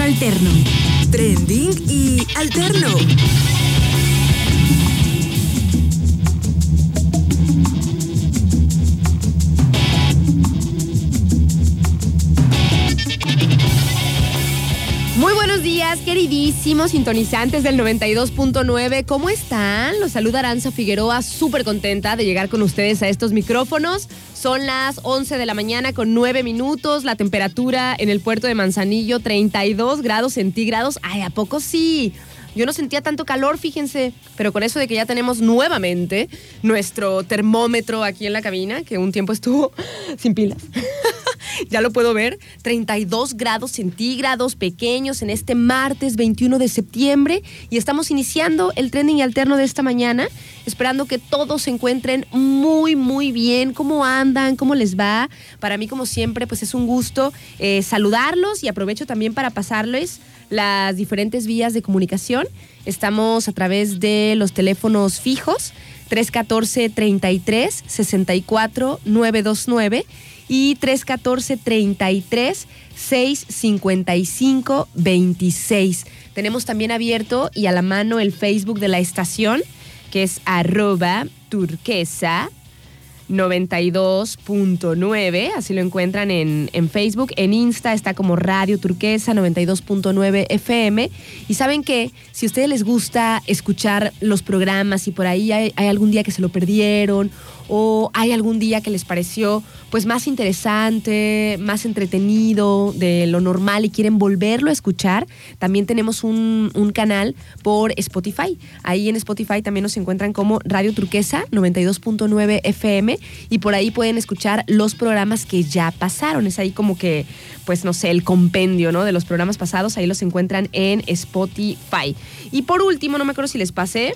alterno. Trending y alterno. Muy buenos días, queridísimos sintonizantes del 92.9. ¿Cómo están? Los saluda Aranza Figueroa, súper contenta de llegar con ustedes a estos micrófonos. Son las 11 de la mañana con 9 minutos. La temperatura en el puerto de Manzanillo, 32 grados centígrados. Ay, ¿a poco sí? Yo no sentía tanto calor, fíjense, pero con eso de que ya tenemos nuevamente nuestro termómetro aquí en la cabina, que un tiempo estuvo sin pilas. Ya lo puedo ver, 32 grados centígrados pequeños en este martes 21 de septiembre y estamos iniciando el trending alterno de esta mañana, esperando que todos se encuentren muy, muy bien, cómo andan, cómo les va. Para mí, como siempre, pues es un gusto eh, saludarlos y aprovecho también para pasarles las diferentes vías de comunicación. Estamos a través de los teléfonos fijos 314 33 64 929 y 314 33 655 26. Tenemos también abierto y a la mano el Facebook de la estación, que es arroba turquesa 92.9, así lo encuentran en, en, Facebook. En Insta está como Radio Turquesa 92.9 FM. Y saben que si a ustedes les gusta escuchar los programas y por ahí hay, algún día que se lo perdieron o hay algún día que les pareció pues más interesante, más entretenido de lo normal y quieren volverlo a escuchar, también tenemos un, canal por Spotify. Ahí en Spotify también nos encuentran como Radio Turquesa 92.9 FM y por ahí pueden escuchar los programas que ya pasaron. Es ahí como que, pues no sé, el compendio, ¿no? De los programas pasados, ahí los encuentran en Spotify. Y por último, no me acuerdo si les pasé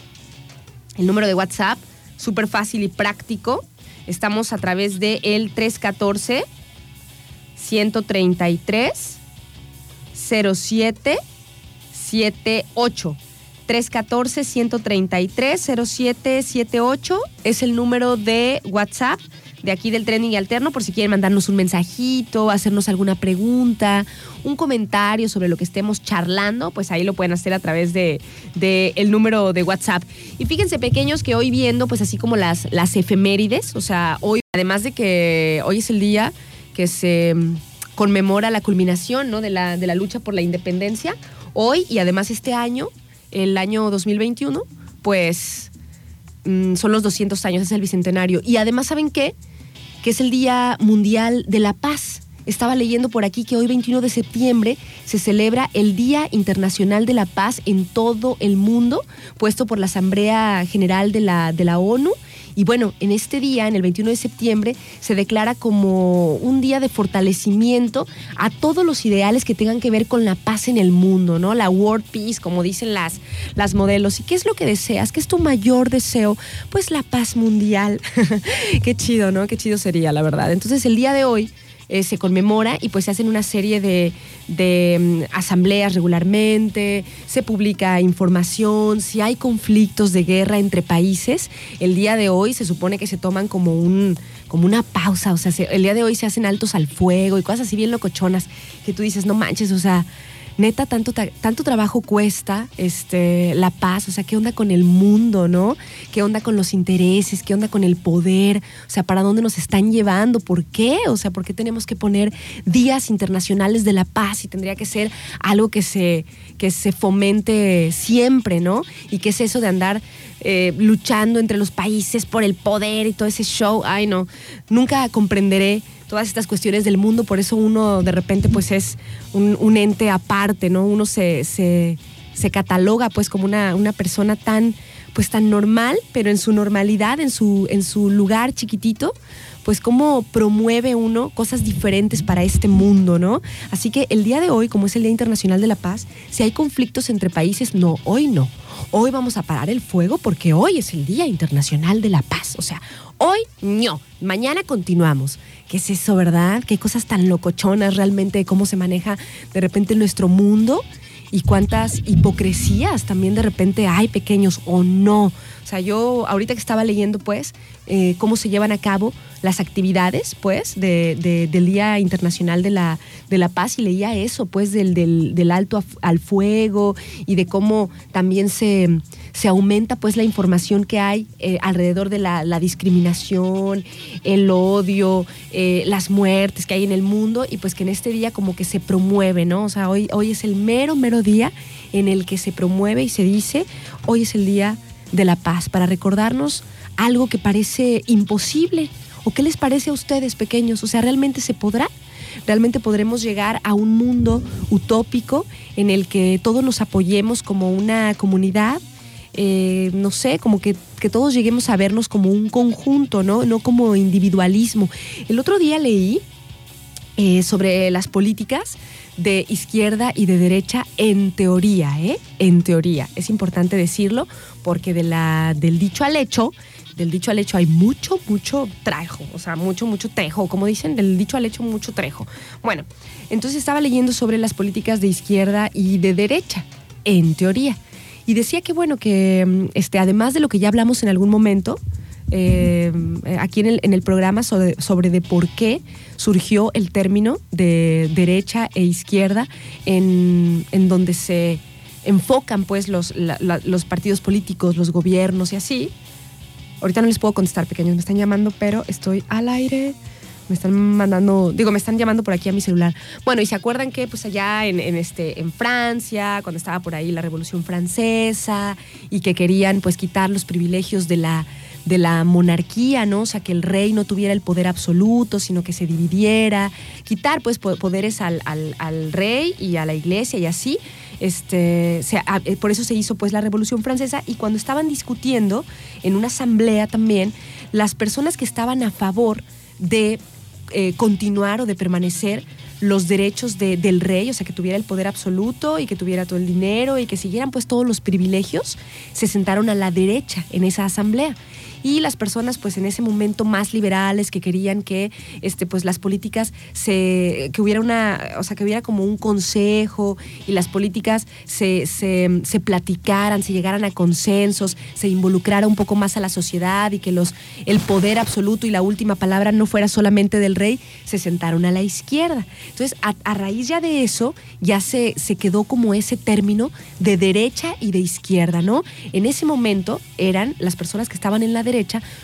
el número de WhatsApp, súper fácil y práctico. Estamos a través de el 314 133 07 78. 314-133-0778 es el número de WhatsApp de aquí del Trending Alterno por si quieren mandarnos un mensajito, hacernos alguna pregunta, un comentario sobre lo que estemos charlando, pues ahí lo pueden hacer a través de, de el número de WhatsApp. Y fíjense pequeños que hoy viendo pues así como las, las efemérides, o sea, hoy además de que hoy es el día que se conmemora la culminación ¿no? de, la, de la lucha por la independencia, hoy y además este año el año 2021, pues mmm, son los 200 años, es el bicentenario. Y además, ¿saben qué? Que es el Día Mundial de la Paz. Estaba leyendo por aquí que hoy 21 de septiembre se celebra el Día Internacional de la Paz en todo el mundo, puesto por la Asamblea General de la, de la ONU. Y bueno, en este día, en el 21 de septiembre, se declara como un día de fortalecimiento a todos los ideales que tengan que ver con la paz en el mundo, ¿no? La World Peace, como dicen las, las modelos. ¿Y qué es lo que deseas? ¿Qué es tu mayor deseo? Pues la paz mundial. qué chido, ¿no? Qué chido sería, la verdad. Entonces, el día de hoy eh, se conmemora y pues se hacen una serie de, de um, asambleas regularmente, se publica información, si hay conflictos de guerra entre países, el día de hoy se supone que se toman como un como una pausa, o sea, se, el día de hoy se hacen altos al fuego y cosas así bien locochonas que tú dices, no manches, o sea, neta, tanto, tanto trabajo cuesta este, la paz, o sea, qué onda con el mundo, ¿no? ¿Qué onda con los intereses? ¿Qué onda con el poder? O sea, ¿para dónde nos están llevando? ¿Por qué? O sea, ¿por qué tenemos que poner días internacionales de la paz y tendría que ser algo que se, que se fomente siempre, ¿no? ¿Y qué es eso de andar eh, luchando entre los países por el poder y todo ese show? Ay, no, nunca comprenderé todas estas cuestiones del mundo, por eso uno de repente pues es un, ente aparte, ¿no? Uno se, se, se cataloga pues como una, una persona tan pues tan normal, pero en su normalidad, en su, en su lugar chiquitito, pues cómo promueve uno cosas diferentes para este mundo, ¿no? Así que el día de hoy, como es el Día Internacional de la Paz, si hay conflictos entre países, no, hoy no. Hoy vamos a parar el fuego porque hoy es el Día Internacional de la Paz. O sea, hoy no, mañana continuamos. ¿Qué es eso, verdad? Qué cosas tan locochonas realmente, cómo se maneja de repente nuestro mundo y cuántas hipocresías también de repente hay pequeños o no. O sea, yo ahorita que estaba leyendo pues eh, cómo se llevan a cabo las actividades, pues, de, del Día Internacional de la, de la Paz y leía eso, pues, del, del, alto al fuego y de cómo también se, se aumenta, pues, la información que hay eh, alrededor de la, discriminación, el odio, eh, las muertes que hay en el mundo y pues que en este día como que se promueve, ¿no? O sea, hoy, hoy es el mero, mero día en el que se promueve y se dice, hoy es el Día de la Paz, para recordarnos algo que parece imposible, ¿O qué les parece a ustedes, pequeños? O sea, ¿realmente se podrá? ¿Realmente podremos llegar a un mundo utópico en el que todos nos apoyemos como una comunidad? Eh, no sé, como que, todos lleguemos a vernos como un conjunto, ¿no? No como individualismo. El otro día leí eh, sobre las políticas de izquierda y de derecha en teoría, ¿eh? En teoría. Es importante decirlo porque de la, del dicho al hecho del dicho al hecho hay mucho, mucho trejo, o sea, mucho, mucho trejo, como dicen, del dicho al hecho mucho trejo. Bueno, entonces estaba leyendo sobre las políticas de izquierda y de derecha, en teoría. Y decía que, bueno, que mm, este, además de lo que ya hablamos en algún momento, eh, aquí en el, en el programa sobre, sobre, de por qué surgió el término de derecha e izquierda en, en donde se enfocan pues los, los partidos políticos, los gobiernos y así, Ahorita no les puedo contestar, pequeños, me están llamando, pero estoy al aire. Me están mandando, digo, me están llamando por aquí a mi celular. Bueno, y se acuerdan que pues allá en, este, en Francia, cuando estaba por ahí la Revolución Francesa, y que querían pues quitar los privilegios de la, de la monarquía, ¿no? O sea, que el rey no tuviera el poder absoluto, sino que se dividiera, quitar pues poderes al, al rey y a la iglesia y así. Este, eh, por eso se hizo pues la Revolución Francesa. Y cuando estaban discutiendo en una asamblea también, las personas que estaban a favor de eh, continuar o de permanecer los derechos del rey, o sea, que tuviera el poder absoluto y que tuviera todo el dinero y que siguieran pues todos los privilegios, se sentaron a la derecha en esa asamblea y las personas pues en ese momento más liberales que querían que este pues las políticas se que hubiera una o sea que hubiera como un consejo y las políticas se, se, se platicaran se llegaran a consensos se involucrara un poco más a la sociedad y que los el poder absoluto y la última palabra no fuera solamente del rey se sentaron a la izquierda. Entonces a, raíz ya de eso ya se, se quedó como ese término de derecha y de izquierda no en ese momento eran las personas que estaban en la derecha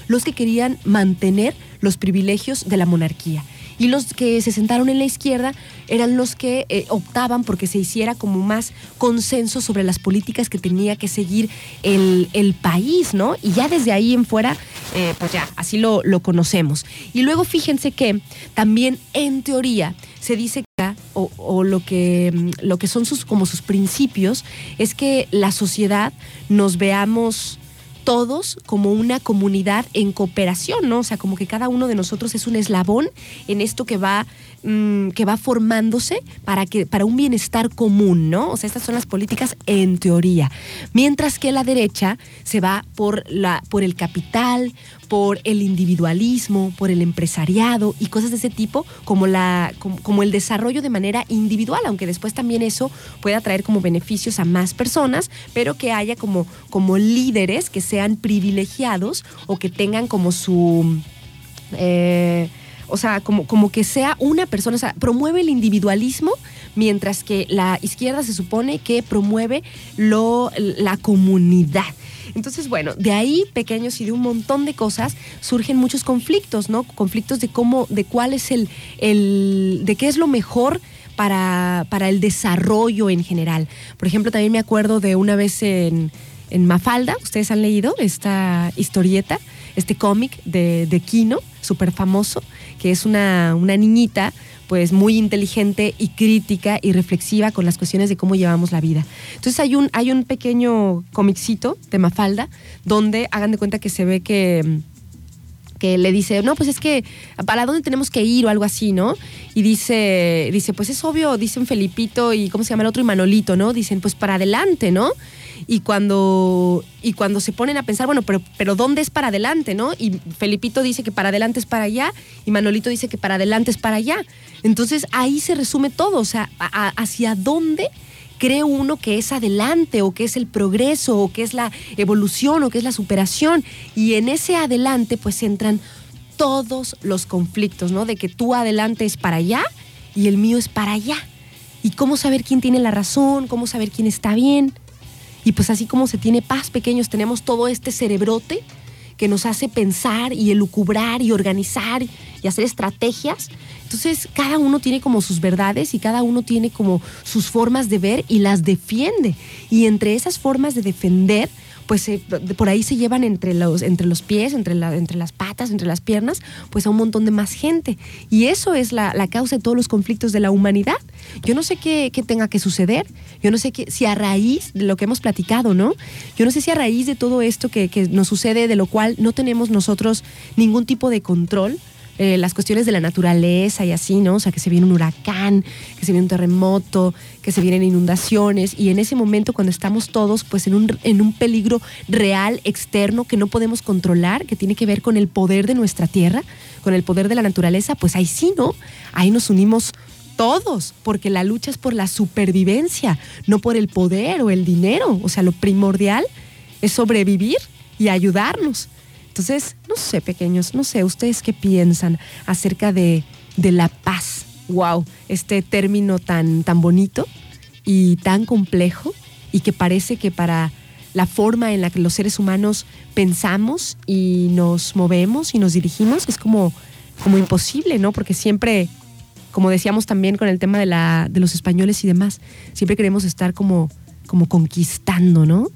los que querían mantener los privilegios de la monarquía. Y los que se sentaron en la izquierda eran los que eh, optaban porque se hiciera como más consenso sobre las políticas que tenía que seguir el, país, ¿no? Y ya desde ahí en fuera, eh, pues ya, así lo, lo conocemos. Y luego fíjense que también en teoría se dice que, o, o, lo que, mm, lo que son sus, como sus principios, es que la sociedad nos veamos todos como una comunidad en cooperación, ¿no? O sea, como que cada uno de nosotros es un eslabón en esto que va, mm, que va formándose para, que, para un bienestar común, ¿no? O sea, estas son las políticas en teoría. Mientras que la derecha se va por, la, por el capital, por el individualismo, por el empresariado y cosas de ese tipo, como, la, como, el desarrollo de manera individual, aunque después también eso pueda traer como beneficios a más personas, pero que haya como, como líderes que sean privilegiados o que tengan como su... Eh, o sea, como, como que sea una persona, o sea, promueve el individualismo, mientras que la izquierda se supone que promueve lo, la comunidad. Entonces, bueno, de ahí, pequeños y de un montón de cosas, surgen muchos conflictos, ¿no? Conflictos de cómo, de cuál es el, el de qué es lo mejor para, para el desarrollo en general. Por ejemplo, también me acuerdo de una vez en, en Mafalda, ustedes han leído esta historieta, este cómic de, de Kino, súper famoso, que es una, una niñita pues muy inteligente y crítica y reflexiva con las cuestiones de cómo llevamos la vida. Entonces hay un, hay un pequeño comicito de Mafalda donde hagan de cuenta que se ve que le dice, no, pues es que, ¿para dónde tenemos que ir? o algo así, ¿no? Y dice, dice, pues es obvio, dicen Felipito y, ¿cómo se llama el otro? Y Manolito, ¿no? Dicen, pues para adelante, ¿no? Y cuando, y cuando se ponen a pensar, bueno, pero, pero ¿dónde es para adelante, no? Y Felipito dice que para adelante es para allá y Manolito dice que para adelante es para allá. Entonces ahí se resume todo, o sea, hacia dónde cree uno que es adelante o que es el progreso o que es la evolución o que es la superación. Y en ese adelante pues entran todos los conflictos, ¿no? De que tú adelante es para allá y el mío es para allá. Y cómo saber quién tiene la razón, cómo saber quién está bien. Y pues así como se tiene paz pequeños, tenemos todo este cerebrote que nos hace pensar y elucubrar y organizar y hacer estrategias. Entonces, cada uno tiene como sus verdades y cada uno tiene como sus formas de ver y las defiende. Y entre esas formas de defender, pues por ahí se llevan entre los, entre los pies, entre, la, entre las patas, entre las piernas, pues a un montón de más gente. Y eso es la, causa de todos los conflictos de la humanidad. Yo no sé qué, tenga que suceder, yo no sé qué, si a raíz de lo que hemos platicado, ¿no? Yo no sé si a raíz de todo esto que, que nos sucede, de lo cual no tenemos nosotros ningún tipo de control, eh, las cuestiones de la naturaleza y así, ¿no? O sea, que se viene un huracán, que se viene un terremoto, que se vienen inundaciones y en ese momento cuando estamos todos pues en un, en un peligro real, externo, que no podemos controlar, que tiene que ver con el poder de nuestra tierra, con el poder de la naturaleza, pues ahí sí, ¿no? Ahí nos unimos todos, porque la lucha es por la supervivencia, no por el poder o el dinero. O sea, lo primordial es sobrevivir y ayudarnos. Entonces, no sé, pequeños, no sé, ¿ustedes qué piensan acerca de, la paz? Wow, este término tan, tan bonito y tan complejo y que parece que para la forma en la que los seres humanos pensamos y nos movemos y nos dirigimos es como, como imposible, ¿no? Porque siempre, como decíamos también con el tema de, la, de los españoles y demás, siempre queremos estar como, como conquistando, ¿no?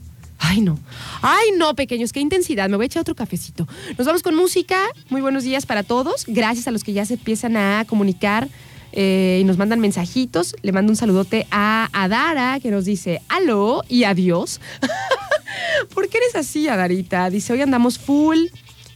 Ay, no. Ay, no, pequeños, qué intensidad. Me voy a echar otro cafecito. Nos vamos con música. Muy buenos días para todos. Gracias a los que ya se empiezan a comunicar eh, y nos mandan mensajitos. Le mando un saludote a Adara, que nos dice aló y adiós. ¿Por qué eres así, Adarita? Dice, hoy andamos full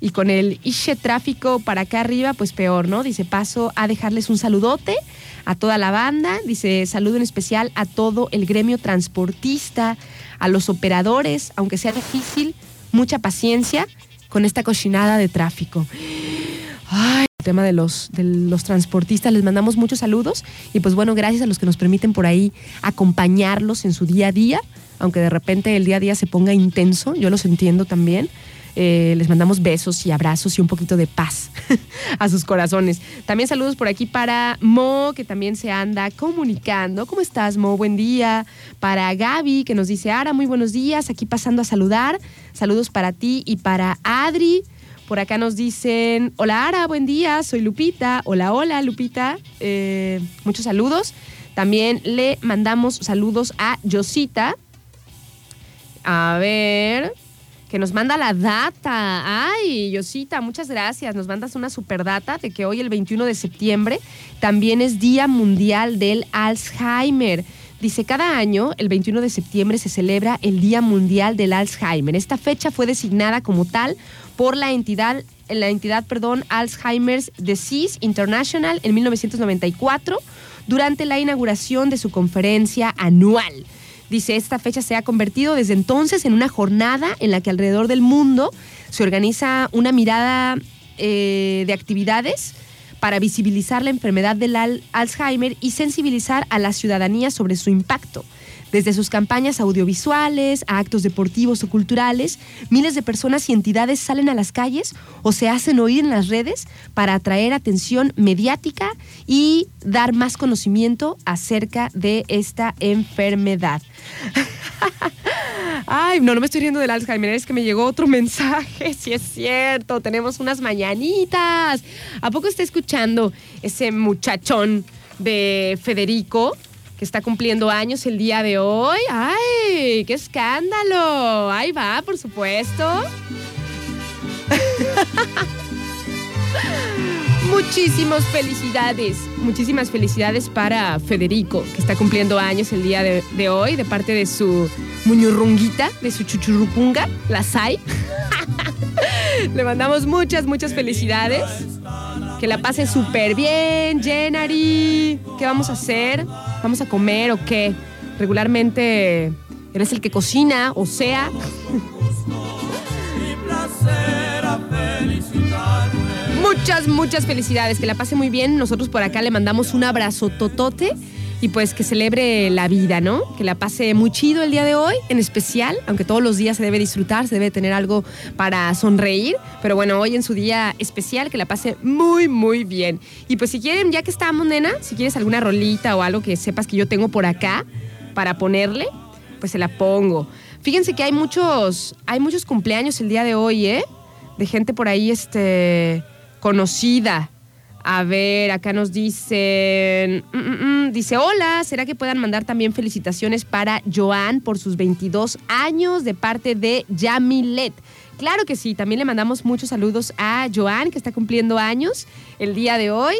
y con el Ishe tráfico para acá arriba, pues peor, ¿no? Dice, paso a dejarles un saludote a toda la banda. Dice, saludo en especial a todo el gremio transportista a los operadores, aunque sea difícil, mucha paciencia con esta cochinada de tráfico. Ay, el tema de los, de los transportistas, les mandamos muchos saludos y pues bueno, gracias a los que nos permiten por ahí acompañarlos en su día a día, aunque de repente el día a día se ponga intenso, yo los entiendo también. Eh, les mandamos besos y abrazos y un poquito de paz a sus corazones. También saludos por aquí para Mo, que también se anda comunicando. ¿Cómo estás, Mo? Buen día. Para Gaby, que nos dice, Ara, muy buenos días. Aquí pasando a saludar. Saludos para ti y para Adri. Por acá nos dicen, hola Ara, buen día, soy Lupita. Hola, hola Lupita. Eh, muchos saludos. También le mandamos saludos a Yosita. A ver, que nos manda la data. Ay, Yosita, muchas gracias. Nos mandas una super data de que hoy, el 21 de septiembre, también es Día Mundial del Alzheimer. Dice, cada año, el 21 de septiembre, se celebra el Día Mundial del Alzheimer. Esta fecha fue designada como tal por la entidad, la entidad perdón, Alzheimer's Disease International en 1994 durante la inauguración de su conferencia anual. Dice, esta fecha se ha convertido desde entonces en una jornada en la que alrededor del mundo se organiza una mirada eh, de actividades para visibilizar la enfermedad del Alzheimer y sensibilizar a la ciudadanía sobre su impacto. Desde sus campañas audiovisuales a actos deportivos o culturales, miles de personas y entidades salen a las calles o se hacen oír en las redes para atraer atención mediática y dar más conocimiento acerca de esta enfermedad. Ay, no, no me estoy riendo del Alzheimer, es que me llegó otro mensaje, si es cierto, tenemos unas mañanitas. ¿A poco está escuchando ese muchachón de Federico? Que está cumpliendo años el día de hoy. ¡Ay! ¡Qué escándalo! Ahí va, por supuesto. Muchísimas felicidades. Muchísimas felicidades para Federico, que está cumpliendo años el día de, hoy, de parte de su muñurrunguita, de su chuchurrupunga, la Sai. Le mandamos muchas, muchas felicidades. Que la pase súper bien, Jenary. ¿Qué vamos a hacer? ¿Vamos a comer o qué? Regularmente eres el que cocina, o sea. Muchas, muchas felicidades. Que la pase muy bien. Nosotros por acá le mandamos un abrazo totote y pues que celebre la vida, ¿no? Que la pase muy chido el día de hoy, en especial, aunque todos los días se debe disfrutar, se debe tener algo para sonreír, pero bueno, hoy en su día especial, que la pase muy, muy bien. Y pues si quieren, ya que estamos, nena, si quieres alguna rolita o algo que sepas que yo tengo por acá para ponerle, pues se la pongo. Fíjense que hay muchos, hay muchos cumpleaños el día de hoy, ¿eh? De gente por ahí, este, conocida. A ver, acá nos dicen, mm, mm, mm, dice, hola, ¿será que puedan mandar también felicitaciones para Joan por sus 22 años de parte de Yamilet? Claro que sí, también le mandamos muchos saludos a Joan, que está cumpliendo años el día de hoy.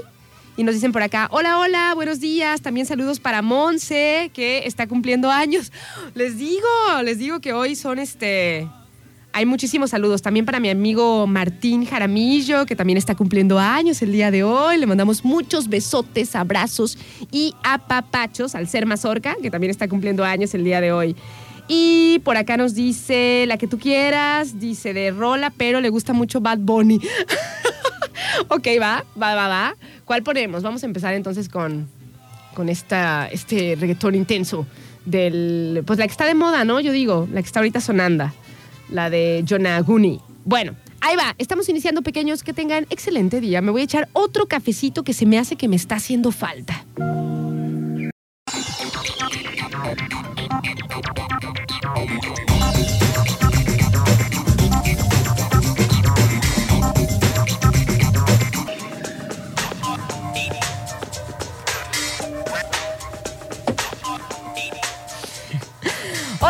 Y nos dicen por acá, hola, hola, buenos días. También saludos para Monse, que está cumpliendo años. Les digo, les digo que hoy son este, hay muchísimos saludos también para mi amigo Martín Jaramillo, que también está cumpliendo años el día de hoy. Le mandamos muchos besotes, abrazos y apapachos al ser Mazorca, que también está cumpliendo años el día de hoy. Y por acá nos dice la que tú quieras, dice de Rola, pero le gusta mucho Bad Bunny. ok, va, va, va, va. ¿Cuál ponemos? Vamos a empezar entonces con, con esta, este reggaetón intenso del, pues la que está de moda, ¿no? Yo digo, la que está ahorita sonando la de Jonaguni. Bueno, ahí va. Estamos iniciando pequeños. Que tengan excelente día. Me voy a echar otro cafecito que se me hace que me está haciendo falta.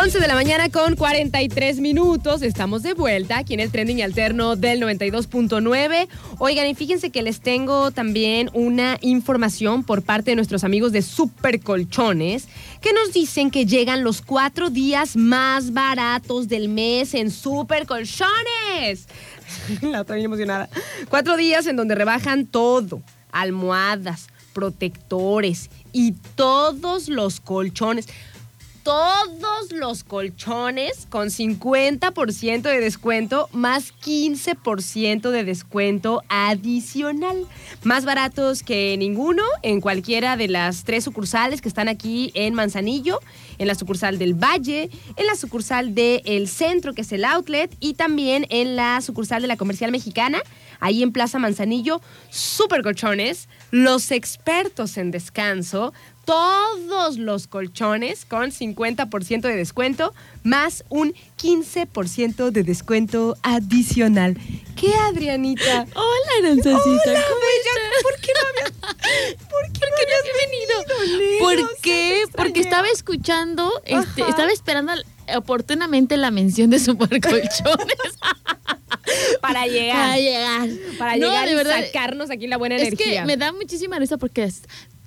11 de la mañana con 43 minutos. Estamos de vuelta aquí en el trending alterno del 92.9. Oigan, y fíjense que les tengo también una información por parte de nuestros amigos de Super Colchones que nos dicen que llegan los cuatro días más baratos del mes en Super Colchones. la otra bien emocionada. Cuatro días en donde rebajan todo: almohadas, protectores y todos los colchones todos los colchones con 50% de descuento más 15% de descuento adicional. Más baratos que ninguno en cualquiera de las tres sucursales que están aquí en Manzanillo, en la sucursal del Valle, en la sucursal del Centro, que es el Outlet, y también en la sucursal de la Comercial Mexicana, ahí en Plaza Manzanillo. Super colchones, los expertos en descanso todos los colchones con 50% de descuento más un 15% de descuento adicional. ¿Qué, Adrianita? Hola, Aranzacita. Hola, ¿Por qué no ¿por qué no habías venido? ¿Por qué? Porque estaba escuchando, este, estaba esperando oportunamente la mención de supercolchones. para llegar. Para llegar. Para llegar y sacarnos aquí la buena energía. Es que me da muchísima risa porque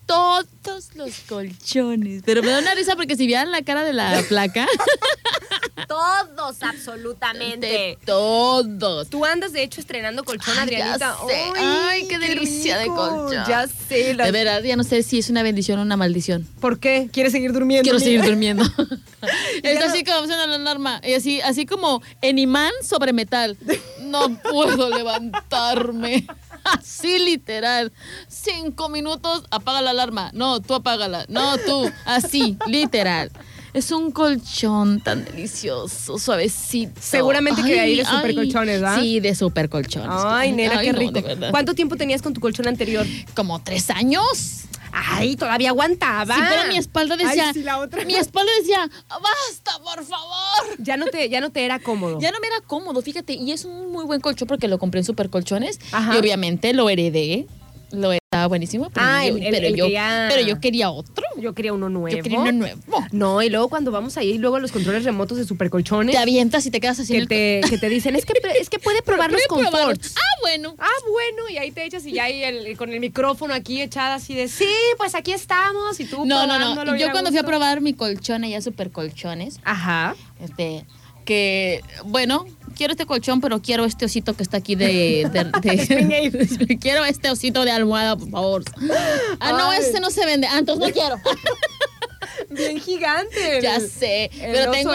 todos los colchones. Pero me da una risa porque si vieran la cara de la placa. todos, absolutamente. todos. Tú andas, de hecho, estrenando colchón, Adrianita. Ay, qué, delicia de colchón. Ya sé. De verdad, ya no sé si es una bendición o una maldición. ¿Por qué? ¿Quieres seguir durmiendo? Quiero seguir durmiendo. es así como suena la alarma. Y así, así como en imán sobre metal. No puedo levantarme. Así literal. Cinco minutos, apaga la alarma. No, tú apágala. No, tú. Así, literal. Es un colchón tan delicioso, suavecito. Seguramente que hay de super colchones, ¿verdad? Sí, de super colchones. Ay, nena, qué rico. ¿Cuánto tiempo tenías con tu colchón anterior? Como tres años. Ay, todavía aguantaba. Sí, pero mi espalda decía. Mi espalda decía, basta, por favor. Ya no te, ya no te era cómodo. Ya no me era cómodo, fíjate. Y es un muy buen colchón porque lo compré en Super Colchones. Y obviamente lo heredé. Lo estaba buenísimo, pero, Ah, yo, el- pero, el yo, pero quería otro. Yo quería uno nuevo. Yo quería uno nuevo. No, y luego cuando vamos ahí, luego a los controles remotos de supercolchones, Te avientas y te quedas así en que el te, que te dicen, es que, es que puede probar los conforts. Ah, bueno. Ah, bueno, y ahí te echas y ya ahí el- con el micrófono aquí echada así de, sí, pues aquí estamos y tú No, no, no. Yo cuando fui a probar mi colchón allá super colchones, Ajá. este, que, bueno, quiero este colchón, pero quiero este osito que está aquí de... de- de- quiero este osito de almohada, por favor. Ah, no, Ay. este no se vende. Ah, entonces no quiero. Bien gigante. ya sé. Pero tengo,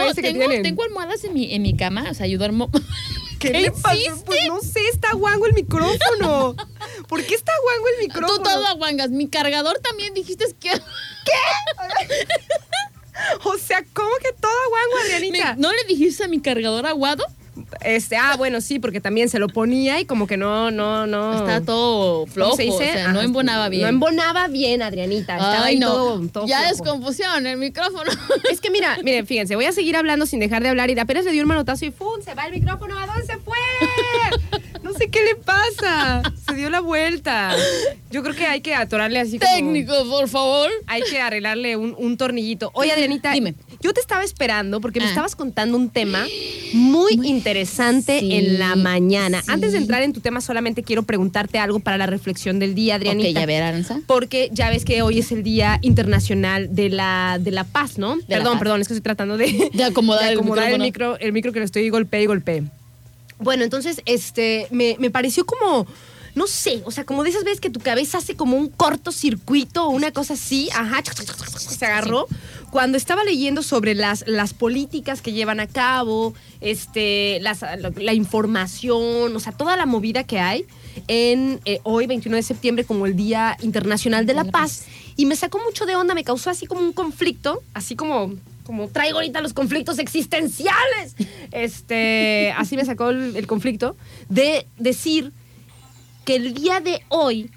tengo, almohadas en mi, en mi cama, o sea, yo duermo... ¿Qué, le pasó? Pues no sé, está guango el micrófono. ¿Por qué está guango el micrófono? Tú todo aguangas. Mi cargador también dijiste que... O sea, ¿cómo que todo guango, Adrianita? ¿No le dijiste a mi cargador aguado? Este, ah, bueno, sí, porque también se lo ponía y como que no, no, no. Estaba todo ¿cómo flojo, se dice? o sea, no Ajá, embonaba bien. No embonaba bien, Adrianita. Estaba Ay, ahí no. todo, todo ya flojo. desconfusión el micrófono. Es que mira, miren, fíjense, voy a seguir hablando sin dejar de hablar y de apenas le dio un manotazo y ¡fum! Se va el micrófono. ¿A dónde se fue? Sé qué le pasa. Se dio la vuelta. Yo creo que hay que atorarle así como... Técnico, por favor. Hay que arreglarle un, un tornillito. Oye, Adrianita, Dime. yo te estaba esperando porque me Ah. estabas contando un tema muy interesante Sí, en la mañana. sí. Antes de entrar en tu tema, solamente quiero preguntarte algo para la reflexión del día, Adrianita. Ok, ya ver, Aranza. Porque ya ves que hoy es el Día Internacional de la, de la Paz, ¿no? perdón, paz. perdón, es que estoy tratando de, De acomodar el acomodar el, micrófono. micro, el micro que lo estoy golpe y golpe. Bueno, entonces, este, me, me pareció como, no sé, o sea, como de esas veces que tu cabeza hace como un cortocircuito o una cosa así, ajá, se agarró. Cuando estaba leyendo sobre las, las políticas que llevan a cabo, este, las- la información, o sea, toda la movida que hay en eh, hoy, 21 de septiembre, como el Día Internacional de la Paz. Y me sacó mucho de onda, me causó así como un conflicto, así como, como traigo ahorita los conflictos existenciales. Este, así me sacó el, el conflicto de decir que el día de hoy,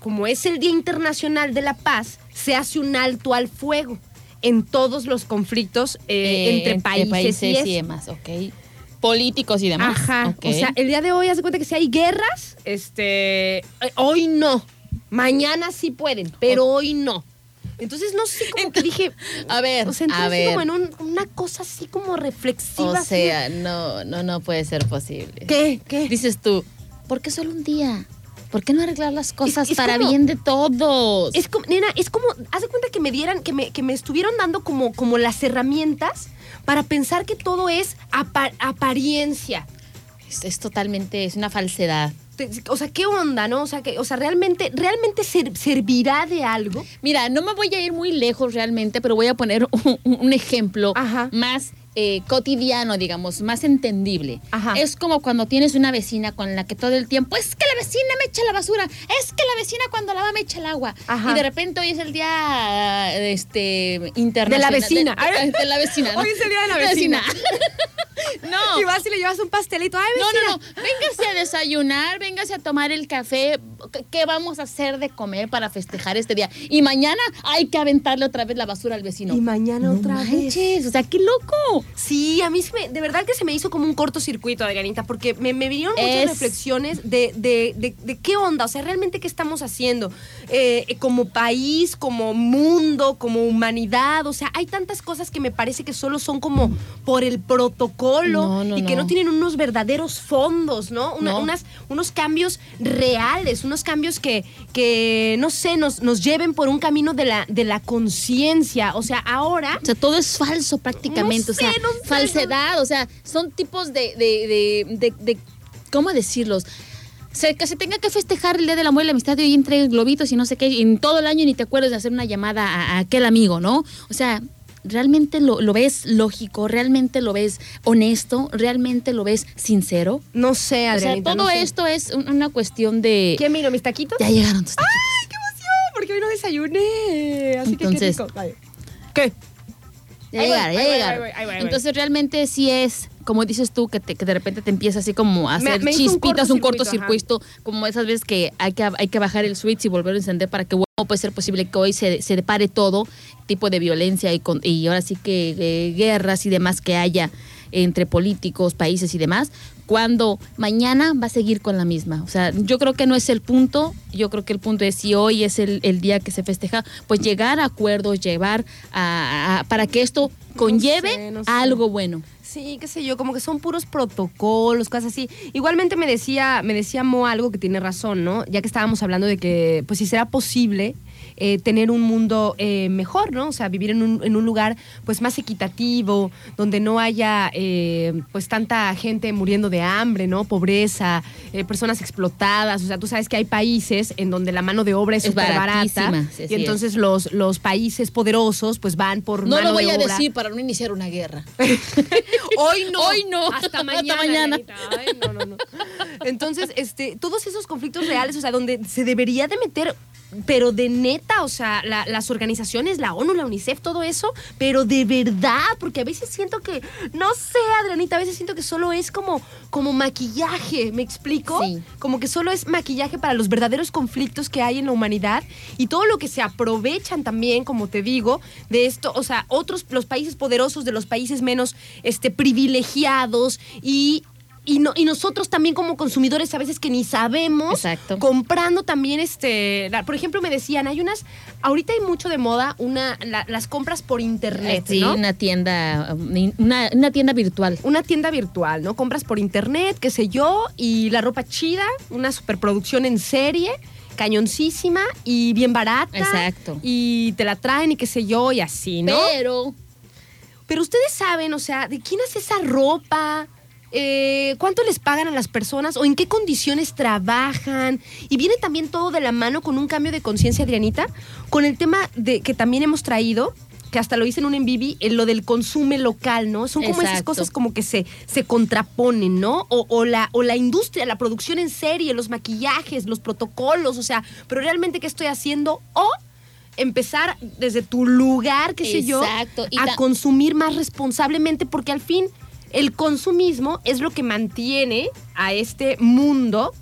como es el Día Internacional de la Paz, se hace un alto al fuego en todos los conflictos eh, Eh, entre, países, y, eso. demás, ok. Políticos y demás. Ajá. O sea, el día de hoy, haz de cuenta que si hay guerras, este, eh, hoy no. Mañana sí pueden, pero hoy no. Entonces, no sé, como que dije. A ver, o sea, a ver. como en un- una cosa así como reflexiva. O así. sea, no, no, no puede ser posible. ¿Qué? ¿Qué? Dices tú, ¿por qué solo un día? ¿Por qué no arreglar las cosas es para como- bien de todos? Es como, nena, es como, haz de cuenta que me dieran, que me, que me estuvieron dando como, como las herramientas para pensar que todo es apa- apariencia. Es, es totalmente, es una falsedad. O sea, ¿qué onda, no? O sea, que, o sea realmente, realmente ser- servirá de algo. Mira, no me voy a ir muy lejos realmente, pero voy a poner un, un ejemplo Ajá. más eh, cotidiano, digamos, más entendible. Ajá. Es como cuando tienes una vecina con la que todo el tiempo, es que la vecina me echa la basura, es que la vecina cuando lava me echa el agua. Ajá. Y de repente hoy es el día este, internacional. vecina. De, de la vecina. ¿no? Hoy es el día de la vecina. No. Y vas y le llevas un pastelito. Ay, No, no, no. Véngase a desayunar, véngase a tomar el café. ¿Qué- ¿Qué vamos a hacer de comer para festejar este día? Y mañana hay que aventarle otra vez la basura al vecino. Y mañana No otra vez. o sea, qué loco. Sí, a mí se me- de verdad que se me hizo como un cortocircuito, Adrianita, porque me, me vinieron muchas Es- reflexiones de, de- de- de qué onda, o sea, realmente qué estamos haciendo Eh, eh, como país, como mundo, como humanidad, o sea, hay tantas cosas que me parece que solo son como por el protocolo No, no, y que no. no. tienen unos verdaderos fondos, ¿no? Una- No. Unas, unos cambios reales, unos cambios que, que no sé, nos, nos lleven por un camino de la, de la conciencia, o sea, ahora... O sea, todo es falso prácticamente. No o sea, sé, no sé, falsedad. O sea, son tipos de, de, de, ¿cómo decirlos? O sea, que se tenga que festejar el Día del Amor y la Amistad y hoy entre globitos y no sé qué, y en todo el año ni te acuerdas de hacer una llamada a, a aquel amigo, ¿no? O sea, ¿realmente lo, lo ves lógico? ¿Realmente lo ves honesto? ¿Realmente lo ves sincero? No sé, O sea, Adrianita. todo no sé. esto es un- una cuestión de... ¿Qué miro, mis taquitos? Ya llegaron tus taquitos. ¡Ay, qué emoción! Porque hoy no desayuné. Así Entonces- que qué rico. Vale. ¿Qué? Ya llegaron, ya llegaron. Entonces realmente sí es, como dices tú, que, te- que de repente te empieza así como a hacer me chispitas, un cortocircuito, como esas veces que hay que hay que bajar el switch y volver a encender para que bueno, puede ser posible que hoy se, se pare todo tipo de violencia y, con- y ahora sí que eh, guerras y demás que haya entre políticos, países y demás, cuando mañana va a seguir con la misma. O sea, yo creo que no es el punto, yo creo que el punto es si hoy es el, el día que se festeja, pues llegar a acuerdos, llevar a, a- para que esto conlleve sé, no sé. a algo bueno. Sí, qué sé yo, como que son puros protocolos, cosas así. Igualmente me decía, me decía Mo algo que tiene razón, ¿no? Ya que estábamos hablando de que, pues si será posible eh, tener un mundo eh, mejor, ¿no? O sea, vivir en un, en un lugar pues más equitativo, donde no haya eh, pues tanta gente muriendo de hambre, ¿no? Pobreza, personas explotadas. O sea, tú sabes que hay países en donde la mano de obra es súper barata. sí, y entonces los, los países poderosos pues van por No mano lo voy de a obra. decir para no iniciar una guerra. Hoy no. Hoy no. Hasta Hasta mañana. mañana. Dianita. Ay, no, no, no. Entonces, este, todos esos conflictos reales, o sea, donde se debería de meter, pero de neta, o sea, la- las organizaciones, la ONU, la UNICEF, todo eso, pero de verdad, porque a veces siento que, no sé, Adrianita, a veces siento que solo es como, como maquillaje, ¿me explico? Sí. Como que solo es maquillaje para los verdaderos conflictos que hay en la humanidad y todo lo que se aprovechan también, como te digo, de esto, o sea, otros, los países poderosos de los países menos este, privilegiados y... Y, no, y nosotros también como consumidores a veces que ni sabemos, Exacto. comprando también, este, la- por ejemplo, me decían, hay unas, ahorita hay mucho de moda una, la- las compras por internet, Sí, ¿no? una tienda, una, una tienda virtual. una tienda virtual, ¿no? Compras por internet, qué sé yo, y la ropa chida, una superproducción en serie, cañoncísima y bien barata. Exacto. Y te la traen y qué sé yo, y así, ¿no? Pero Pero ustedes saben, o sea, ¿de quién es esa ropa? Eh, ¿Cuánto les pagan a las personas? ¿O en qué condiciones trabajan? Y viene también todo de la mano con un cambio de conciencia, Adrianita, con el tema de que también hemos traído, que hasta lo hice en un en Vivi, en lo del consumo local, ¿no? Son como esas cosas como que se, se contraponen, ¿no? O, o la, o la industria, la producción en serie, los maquillajes, los protocolos, o sea, pero realmente qué estoy haciendo o empezar desde tu lugar, qué sé yo, y a consumir más responsablemente, porque al fin el consumismo es lo que mantiene a este mundo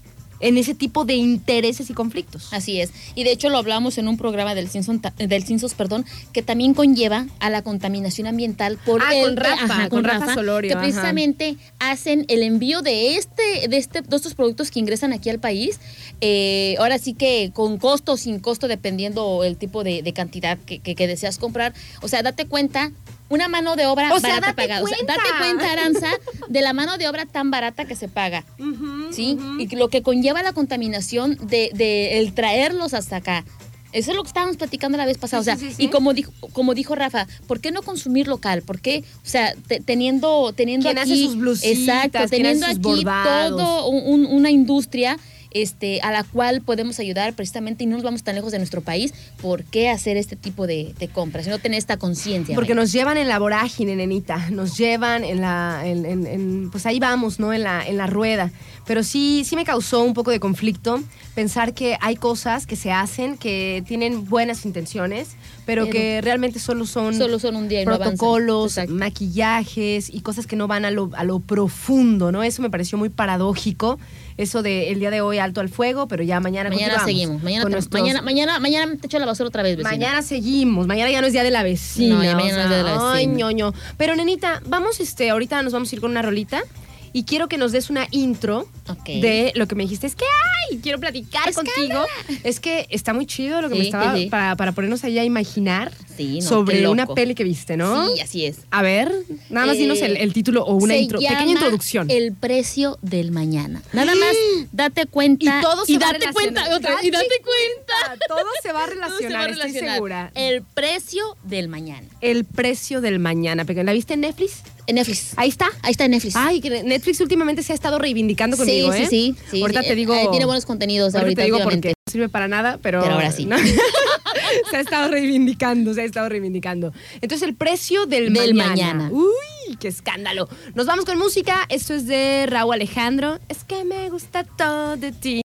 en ese tipo de intereses y conflictos. Así es. Y de hecho lo hablamos en un programa del Cinson, ta- del Cinsos, perdón, que también conlleva a la contaminación ambiental por Ah, el con Rafa, con Rafa Solorio, que ajá. precisamente hacen el envío de este, de este, de estos productos que ingresan aquí al país. eh, ahora sí que con costo o sin costo, dependiendo el tipo de, de cantidad que, que- que deseas comprar. O sea, date cuenta. Una mano de obra O sea, barata date pagada. O sea, date cuenta, Aranza, de la mano de obra tan barata que se paga. ¿sí? ujú. Y lo que conlleva la contaminación de, de el traerlos hasta acá. Eso es lo que estábamos platicando la vez pasada. Sí, o sea, sí, sí, sí. y como dijo, como dijo Rafa, ¿por qué no consumir local? ¿Por qué? O sea, te- teniendo, teniendo ¿Quién hace aquí. sus blusitas? Exacto, ¿Quién teniendo hace sus aquí bordados? todo un- un- una industria. Este, a la cual podemos ayudar precisamente y no nos vamos tan lejos de nuestro país, ¿por qué hacer este tipo de, de compras? No tener esta conciencia. Porque nos llevan en la vorágine, nenita. Nos llevan en la. en- en- en- pues ahí vamos, ¿no? En la, en la rueda. Pero sí, sí me causó un poco de conflicto pensar que hay cosas que se hacen que tienen buenas intenciones, pero, Pero que realmente solo son. Solo son un día y protocolos, maquillajes y cosas que no van a lo, a lo profundo, ¿no? Eso me pareció muy paradójico. Eso de el día de hoy alto al fuego, pero ya mañana Mañana seguimos. Mañana, con nuestros- mañana, mañana, mañana te echo la basura otra vez, vecina. Mañana seguimos, mañana ya no es día de la vecina. No, ya o mañana no es día de la Ay, vecina. ñoño. Pero nenita, vamos, este, ahorita nos vamos a ir con una rolita y quiero que nos des una intro de lo que me dijiste. Es que, ay, quiero platicar contigo. Es que está muy chido lo que me estaba, sí, sí. Para, para ponernos ahí a imaginar Sí, no, qué sobre una peli que viste, ¿no? Sí, así es. A ver, nada más Eh, dinos el, el título o una intro, pequeña introducción. El precio del mañana. Nada más date cuenta. Y todo se va a date relacionar. cuenta. otra- y Date cuenta. Todo se va a relacionar, va a estoy segura. El precio del mañana. El precio del mañana. ¿La viste en Netflix? En Netflix. Ahí está. Ahí está en Netflix. Ay, que Netflix últimamente se ha estado reivindicando conmigo, sí, ¿eh? sí, sí, sí. Ahorita sí. te digo. Eh, tiene buenos contenidos ahorita te digo sirve para nada, pero. Pero ahora sí. ¿no? se ha estado reivindicando, se ha estado reivindicando. Entonces, el precio del, Del mañana. mañana. Uy, qué escándalo. Nos vamos con música. Esto es de Raúl Alejandro. Es que me gusta todo de ti.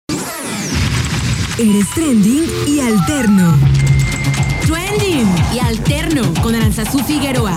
Eres trending y alterno. Trending y alterno con Aranzazú Figueroa.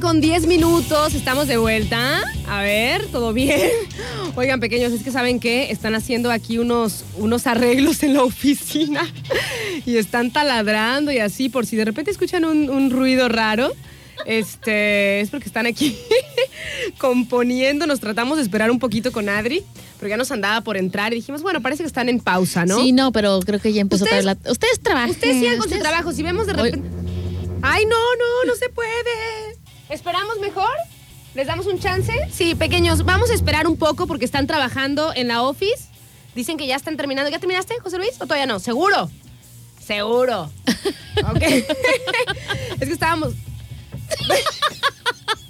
Son las 12 del día día con 10 minutos. Estamos de vuelta. A ver, ¿todo bien? Oigan, pequeños, es que saben que están haciendo aquí unos, unos arreglos en la oficina y están taladrando y así, por si de repente escuchan un, un ruido raro. Este, es porque están aquí componiendo. Nos tratamos de esperar un poquito con Adri, pero ya nos andaba por entrar y dijimos, bueno, parece que están en pausa, ¿no? Sí, no, pero creo que ya empezó Ustedes- la... Ustedes trabajan. Ustedes sigan con su trabajo. Si vemos de repente. Ay, no, no, no se puede. ¿Esperamos mejor? ¿Les damos un chance? Sí, pequeños, vamos a esperar un poco porque están trabajando en la office. Dicen que ya están terminando. ¿Ya terminaste, José Luis? ¿O todavía no? ¿Seguro? Seguro. ok. es que estábamos.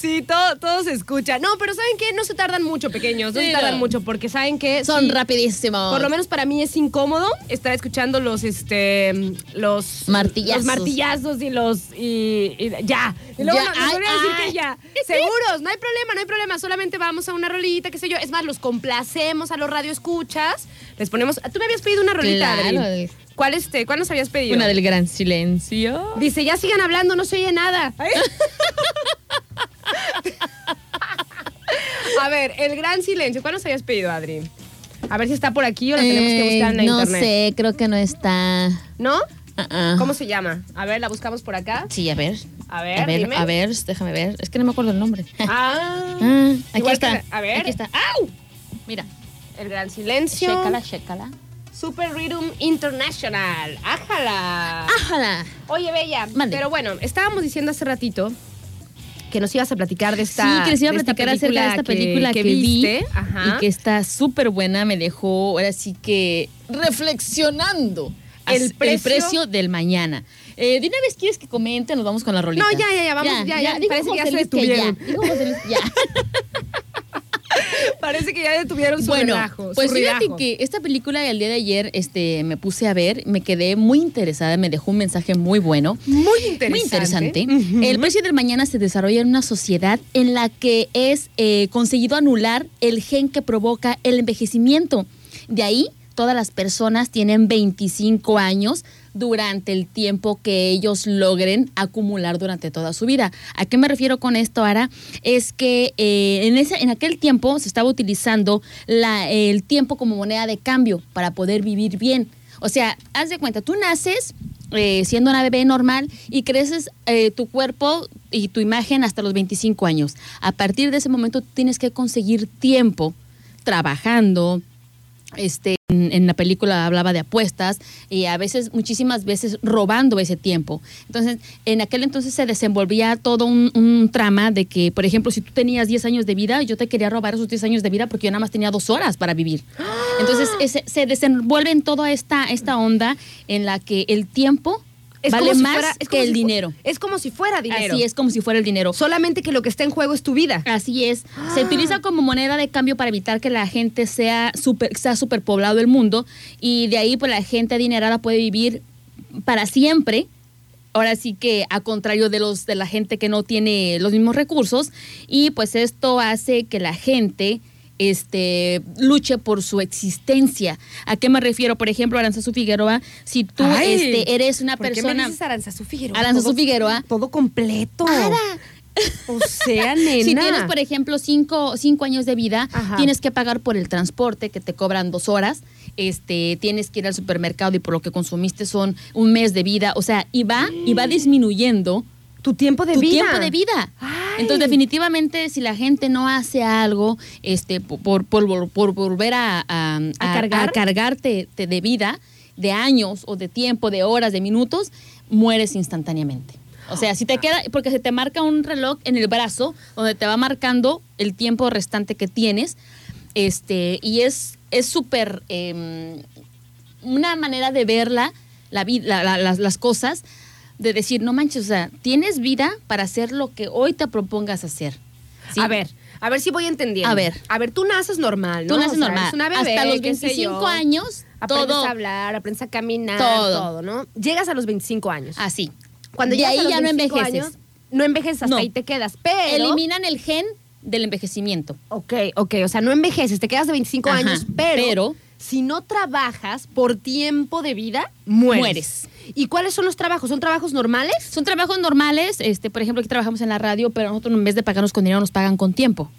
Sí, todo, todo se escucha. No, pero ¿saben qué? No se tardan mucho, pequeños. No Sí, se tardan no. mucho porque ¿saben qué? Son Sí. rapidísimos. Por lo menos para mí es incómodo estar escuchando los este los Martillazos. los martillazos y los y, y ya. Y luego Ya, ay, vuelven a decir ay. que ya. Seguros, no hay problema, no hay problema. Solamente vamos a una rolita, qué sé yo. Es más, los complacemos a los radioescuchas. Les ponemos. Tú me habías pedido una rolita, Claro. Adri. ¿Cuál este? ¿Cuál nos habías pedido? Una del gran silencio. Dice, ya sigan hablando, no se oye nada. a ver, el gran silencio. ¿Cuál nos habías pedido, Adri? A ver si está por aquí o la tenemos que buscar en la Eh, no internet. sé, creo que no está. ¿No? Ah. ¿Cómo se llama? A ver, la buscamos por acá. Sí, a ver. A ver, a ver, dime. a ver, déjame ver. Es que no me acuerdo el nombre. Ah, Ah, aquí está. que- a ver. Aquí está. ¡Au! Mira, el gran silencio. chécala, chécala. Super Rhythm International. ¡Ájala! ¡Ájala! Oye, Bella, Mande. pero bueno, estábamos diciendo hace ratito que nos ibas a platicar de esta sí, que les iba a platicar acerca de esta que- película que, viste. vi Ajá. y que está súper buena. Me dejó ahora sí que reflexionando El el precio- precio, del mañana. Eh, de una vez quieres que comente, nos vamos con la rolita. No, ya, ya, ya, vamos, ya, ya, parece que ya se detuvieron. ya, dijo José Luis, ya. Parece que ya detuvieron su Bueno, relajo. pues su fíjate relajo. que esta película el día de ayer este, me puse a ver, me quedé muy interesada, me dejó un mensaje muy bueno. Muy interesante. Muy interesante. El precio del mañana se desarrolla en una sociedad en la que es eh, conseguido anular el gen que provoca el envejecimiento. De ahí, todas las personas tienen 25 años durante el tiempo que ellos logren acumular durante toda su vida. ¿A qué me refiero con esto, Ara? Es que eh, en, ese, en aquel tiempo se estaba utilizando la- el tiempo como moneda de cambio para poder vivir bien. O sea, haz de cuenta, tú naces eh, siendo una bebé normal y creces eh, tu cuerpo y tu imagen hasta los 25 años. A partir de ese momento tienes que conseguir tiempo trabajando. Este, en, en la película hablaba de apuestas y a veces, muchísimas veces, robando ese tiempo. Entonces, en aquel entonces se desenvolvía todo un, un trama de que, por ejemplo, si tú tenías 10 años de vida, yo te quería robar esos 10 años de vida porque yo nada más tenía dos horas para vivir. Entonces, ese- se desenvuelve en toda esta, esta onda en la que el tiempo Es vale como si más fuera- es que el si dinero. Es como si fuera dinero. Así es como si fuera el dinero. Solamente que lo que está en juego es tu vida. Así es. Se utiliza como moneda de cambio para evitar que la gente sea super, sea superpoblado el mundo y de ahí pues la gente adinerada puede vivir para siempre. Ahora sí que a contrario de los de la gente que no tiene los mismos recursos y pues esto hace que la gente este luche por su existencia. ¿A qué me refiero? Por ejemplo, Aranzazu Figueroa, si tú Ay, este, eres una ¿Por qué me persona dices Aranzazú Figueroa? Aranzazú Todo- Figueroa. Todo completo. O sea, nena. Si tienes, por ejemplo, cinco, cinco años de vida, Ajá. tienes que pagar por el transporte que te cobran dos horas, este, tienes que ir al supermercado y por lo que consumiste son un mes de vida, o sea, y va, y va disminuyendo tu tiempo de tu vida. tiempo de vida. Ay. Entonces, definitivamente, si la gente no hace algo, este, por, por, por- por volver a, a- ¿A cargar? a cargarte te- de vida, de años o de tiempo, de horas, de minutos, mueres instantáneamente. O sea, si te queda, porque se te marca un reloj en el brazo donde te va marcando el tiempo restante que tienes, este, y es es súper em, una manera de verla, la, la- la- las cosas, de decir, no manches, o sea, tienes vida para hacer lo que hoy te propongas hacer. ¿sí? A ver, a ver si voy entendiendo. A ver. A ver, tú naces normal, ¿no? Tú naces O sea, normal. eres una bebé, Hasta los qué sé 25 yo. años, Aprendes todo a hablar, aprendes a caminar, Todo. todo. ¿no? Llegas a los 25 años. así. Cuando llegas ahí a los ya no 25 envejeces. años, no envejeces, hasta No. ahí te quedas. Pero. Eliminan el gen del envejecimiento. Ok, ok, o sea, no envejeces, te quedas de 25 Ajá, años, pero, pero- si no trabajas por tiempo de vida, mueres. Mueres. ¿Y cuáles son los trabajos? ¿Son trabajos normales? Son trabajos normales, este, por ejemplo, aquí trabajamos en la radio, pero nosotros en vez de pagarnos con dinero nos pagan con tiempo.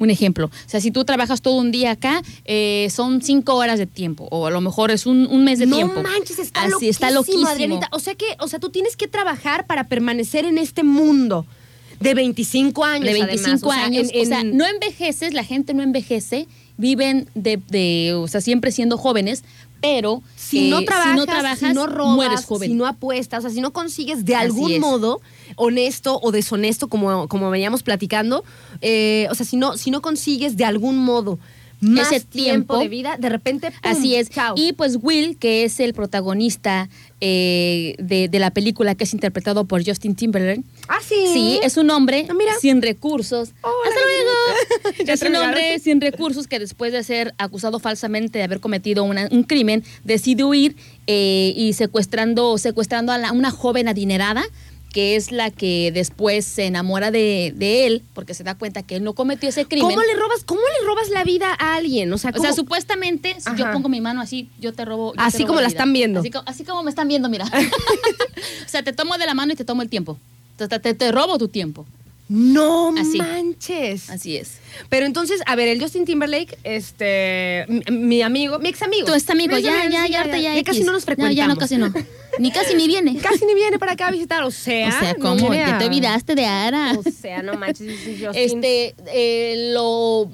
Un ejemplo, o sea, si tú trabajas todo un día acá, eh, son cinco horas de tiempo, o a lo mejor es un, un mes de no tiempo. manches, está Así, loquísimo, está loquísimo. Adrianita. O sea que, o sea, tú tienes que trabajar para permanecer en este mundo de 25 años. de además. 25 O sea, años. en- O sea, no envejeces, la gente no envejece, viven de, de, o sea, siempre siendo jóvenes, pero si, eh, no trabajas, si no trabajas, si no robas, mueres joven. si no apuestas, o sea, si no consigues de Así algún es. modo honesto o deshonesto, como, como veníamos platicando, eh, o sea, si no, si no consigues de algún modo más Ese tiempo, tiempo. de vida, de repente, ¡pum! Así es. chao. Y pues Will, que es el protagonista eh, de, de la película que es interpretado por Justin Timberlake. ah, sí. Sí, es un hombre Ah, mira. sin recursos. es un hombre sin recursos que después de ser acusado falsamente de haber cometido una- un crimen, decide huir eh, y secuestrando, secuestrando a la- una joven adinerada que es la que después se enamora de, de él porque se da cuenta que él no cometió ese crimen. ¿Cómo le robas, cómo le robas la vida a alguien? O sea, O sea, ¿cómo- supuestamente, si yo Ajá. pongo mi mano así, yo te robo. yo te Así robo como la están viendo. Así, así como me están viendo, mira. o sea, te tomo de la mano y te tomo el tiempo. Te, te- te robo tu tiempo. No Así. manches. Así es. Pero entonces, a ver, el Justin Timberlake, este, mi, mi amigo, mi ex amigo. Tu amigo, ex ya, amigo, ya, sí, ya, ahorita ya. casi no nos frecuentamos. ya no, casi no. Ni casi ni viene. Casi ni viene para acá a visitar, o sea. o sea, no ¿cómo? Ya a- te olvidaste de Ara. O sea, no manches, Justin. Este, eh, lo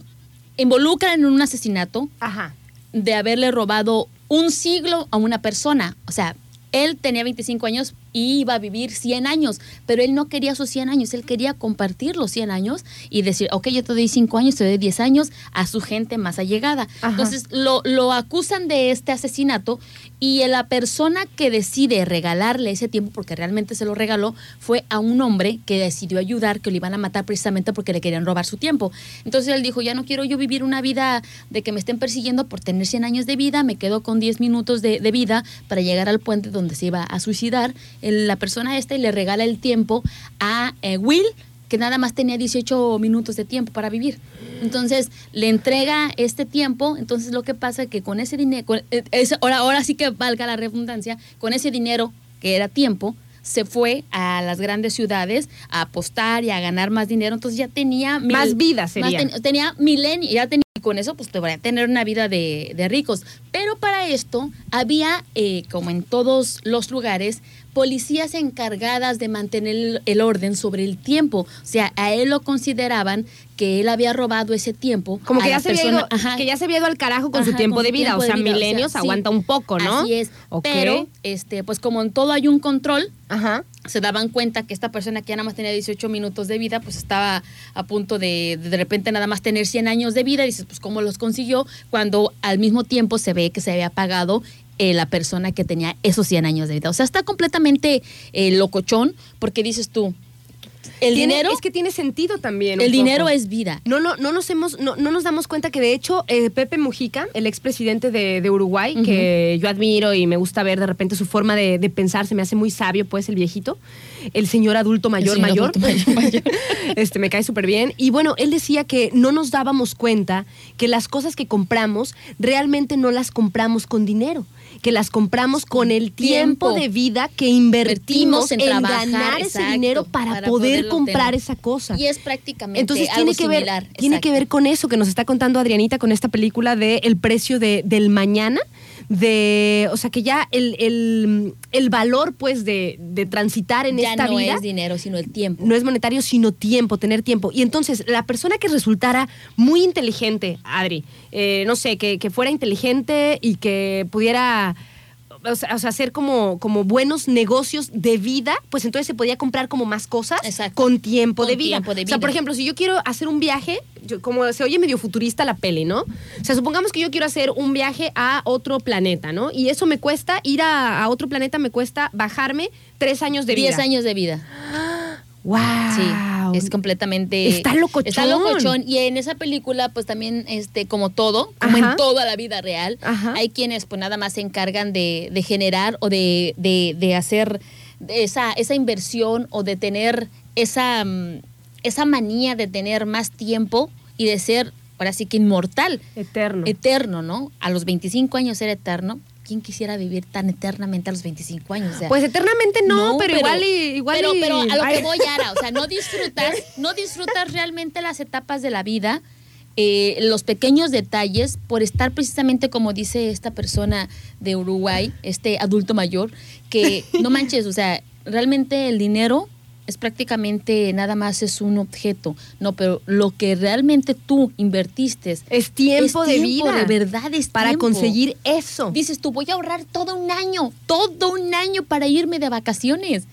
involucran en un asesinato Ajá. de haberle robado un siglo a una persona. O sea, él tenía 25 años y iba a vivir 100 años, pero él no quería esos 100 años, él quería compartir los 100 años y decir, ok, yo te doy 5 años, te doy 10 años a su gente más allegada. Ajá. Entonces lo, lo acusan de este asesinato y la persona que decide regalarle ese tiempo, porque realmente se lo regaló, fue a un hombre que decidió ayudar, que lo iban a matar precisamente porque le querían robar su tiempo. Entonces él dijo, ya no quiero yo vivir una vida de que me estén persiguiendo por tener 100 años de vida, me quedo con 10 minutos de, de vida para llegar al puente donde se iba a suicidar. La persona esta y le regala el tiempo a eh, Will, que nada más tenía 18 minutos de tiempo para vivir. Entonces le entrega este tiempo, entonces lo que pasa es que con ese dinero, con- eh, es- ahora, ahora sí que valga la redundancia, con ese dinero que era tiempo, se fue a las grandes ciudades a apostar y a ganar más dinero, entonces ya tenía... mil- Más vida más sería. ten- tenía milenio, ya tenía, y con eso pues te voy a tener una vida de, de ricos. Pero para esto había, eh, como en todos los lugares, policías encargadas de mantener el, orden sobre el tiempo. O sea, a él lo consideraban que él había robado ese tiempo. Como que ya, se había persona- ido, ajá. que ya se había ido al carajo con su tiempo con de vida. tiempo o sea, vida, o sea, milenios sí. aguanta un poco, ¿no? Así es. Ok. Pero, este, pues como en todo hay un control, Ajá. se daban cuenta que esta persona que ya nada más tenía 18 minutos de vida, pues estaba a punto de de, de repente nada más tener 100 años de vida. Y dices, pues ¿cómo los consiguió? Cuando al mismo tiempo se ve que se había pagado eh, la persona que tenía esos 100 años de vida. O sea, está completamente eh, locochón porque dices tú, el Tiene- dinero, Es que tiene sentido también. el dinero es vida. No, no, no nos hemos, no, no nos damos cuenta que de hecho eh, Pepe Mujica, el expresidente de, de Uruguay, que yo admiro y me gusta ver de repente su forma de, de pensar, se me hace muy sabio, pues, el viejito, el señor adulto mayor, señor mayor. adulto mayor, mayor. este, me cae súper bien. Y bueno, él decía que no nos dábamos cuenta que las cosas que compramos realmente no las compramos con dinero, que las compramos con el tiempo, Tiempo. de vida que invertimos Invertimos en en, trabajar, ganar ese dinero para, para poder comprar tener. esa cosa. Y es prácticamente Entonces algo tiene que ver, tiene que ver con eso que nos está contando Adrianita con esta película de El precio de, del mañana. De, o sea que ya el, el, el valor pues de, de transitar en ya esta no vida es dinero, sino el tiempo. no es monetario, sino tiempo, tener tiempo. Y entonces, la persona que resultara muy inteligente, Adri, eh, no sé, que, que fuera inteligente y que pudiera o sea, hacer como, como buenos negocios de vida, pues entonces se podía comprar como más cosas Exacto. con tiempo, Con de, vida. tiempo de O sea, por ejemplo, si yo quiero hacer un viaje, yo- como se oye medio futurista la peli, ¿no? O sea, supongamos que yo quiero hacer un viaje a otro planeta, ¿no? Y eso me cuesta, ir a, a otro planeta me cuesta bajarme tres años de vida. 10 años de vida. ¡Wow! Sí, es completamente. Está locochón. Está locochón. Y en esa película, pues también, este, como todo, como Ajá. en toda la vida real, Ajá. hay quienes, pues nada más se encargan de, de generar o de, de, de hacer esa, esa inversión o de tener esa, mm, esa manía de tener más tiempo y de ser, ahora sí que inmortal Eterno. eterno, ¿no? A los 25 años ser eterno. ¿Quién quisiera vivir tan eternamente a los 25 años? O sea, Pues eternamente no, pero, igual y igual pero, y- pero a lo que voy, Ara, o sea, no disfrutas, no disfrutas realmente las etapas de la vida, eh, los pequeños detalles, por estar precisamente como dice esta persona de Uruguay, este adulto mayor, que no manches, o sea, realmente el dinero es prácticamente nada más es un objeto, no, pero lo que realmente tú invertiste es tiempo es de tiempo, vida. de verdad es para tiempo. conseguir eso. Dices tú, voy a ahorrar todo un año, todo un año para irme de vacaciones.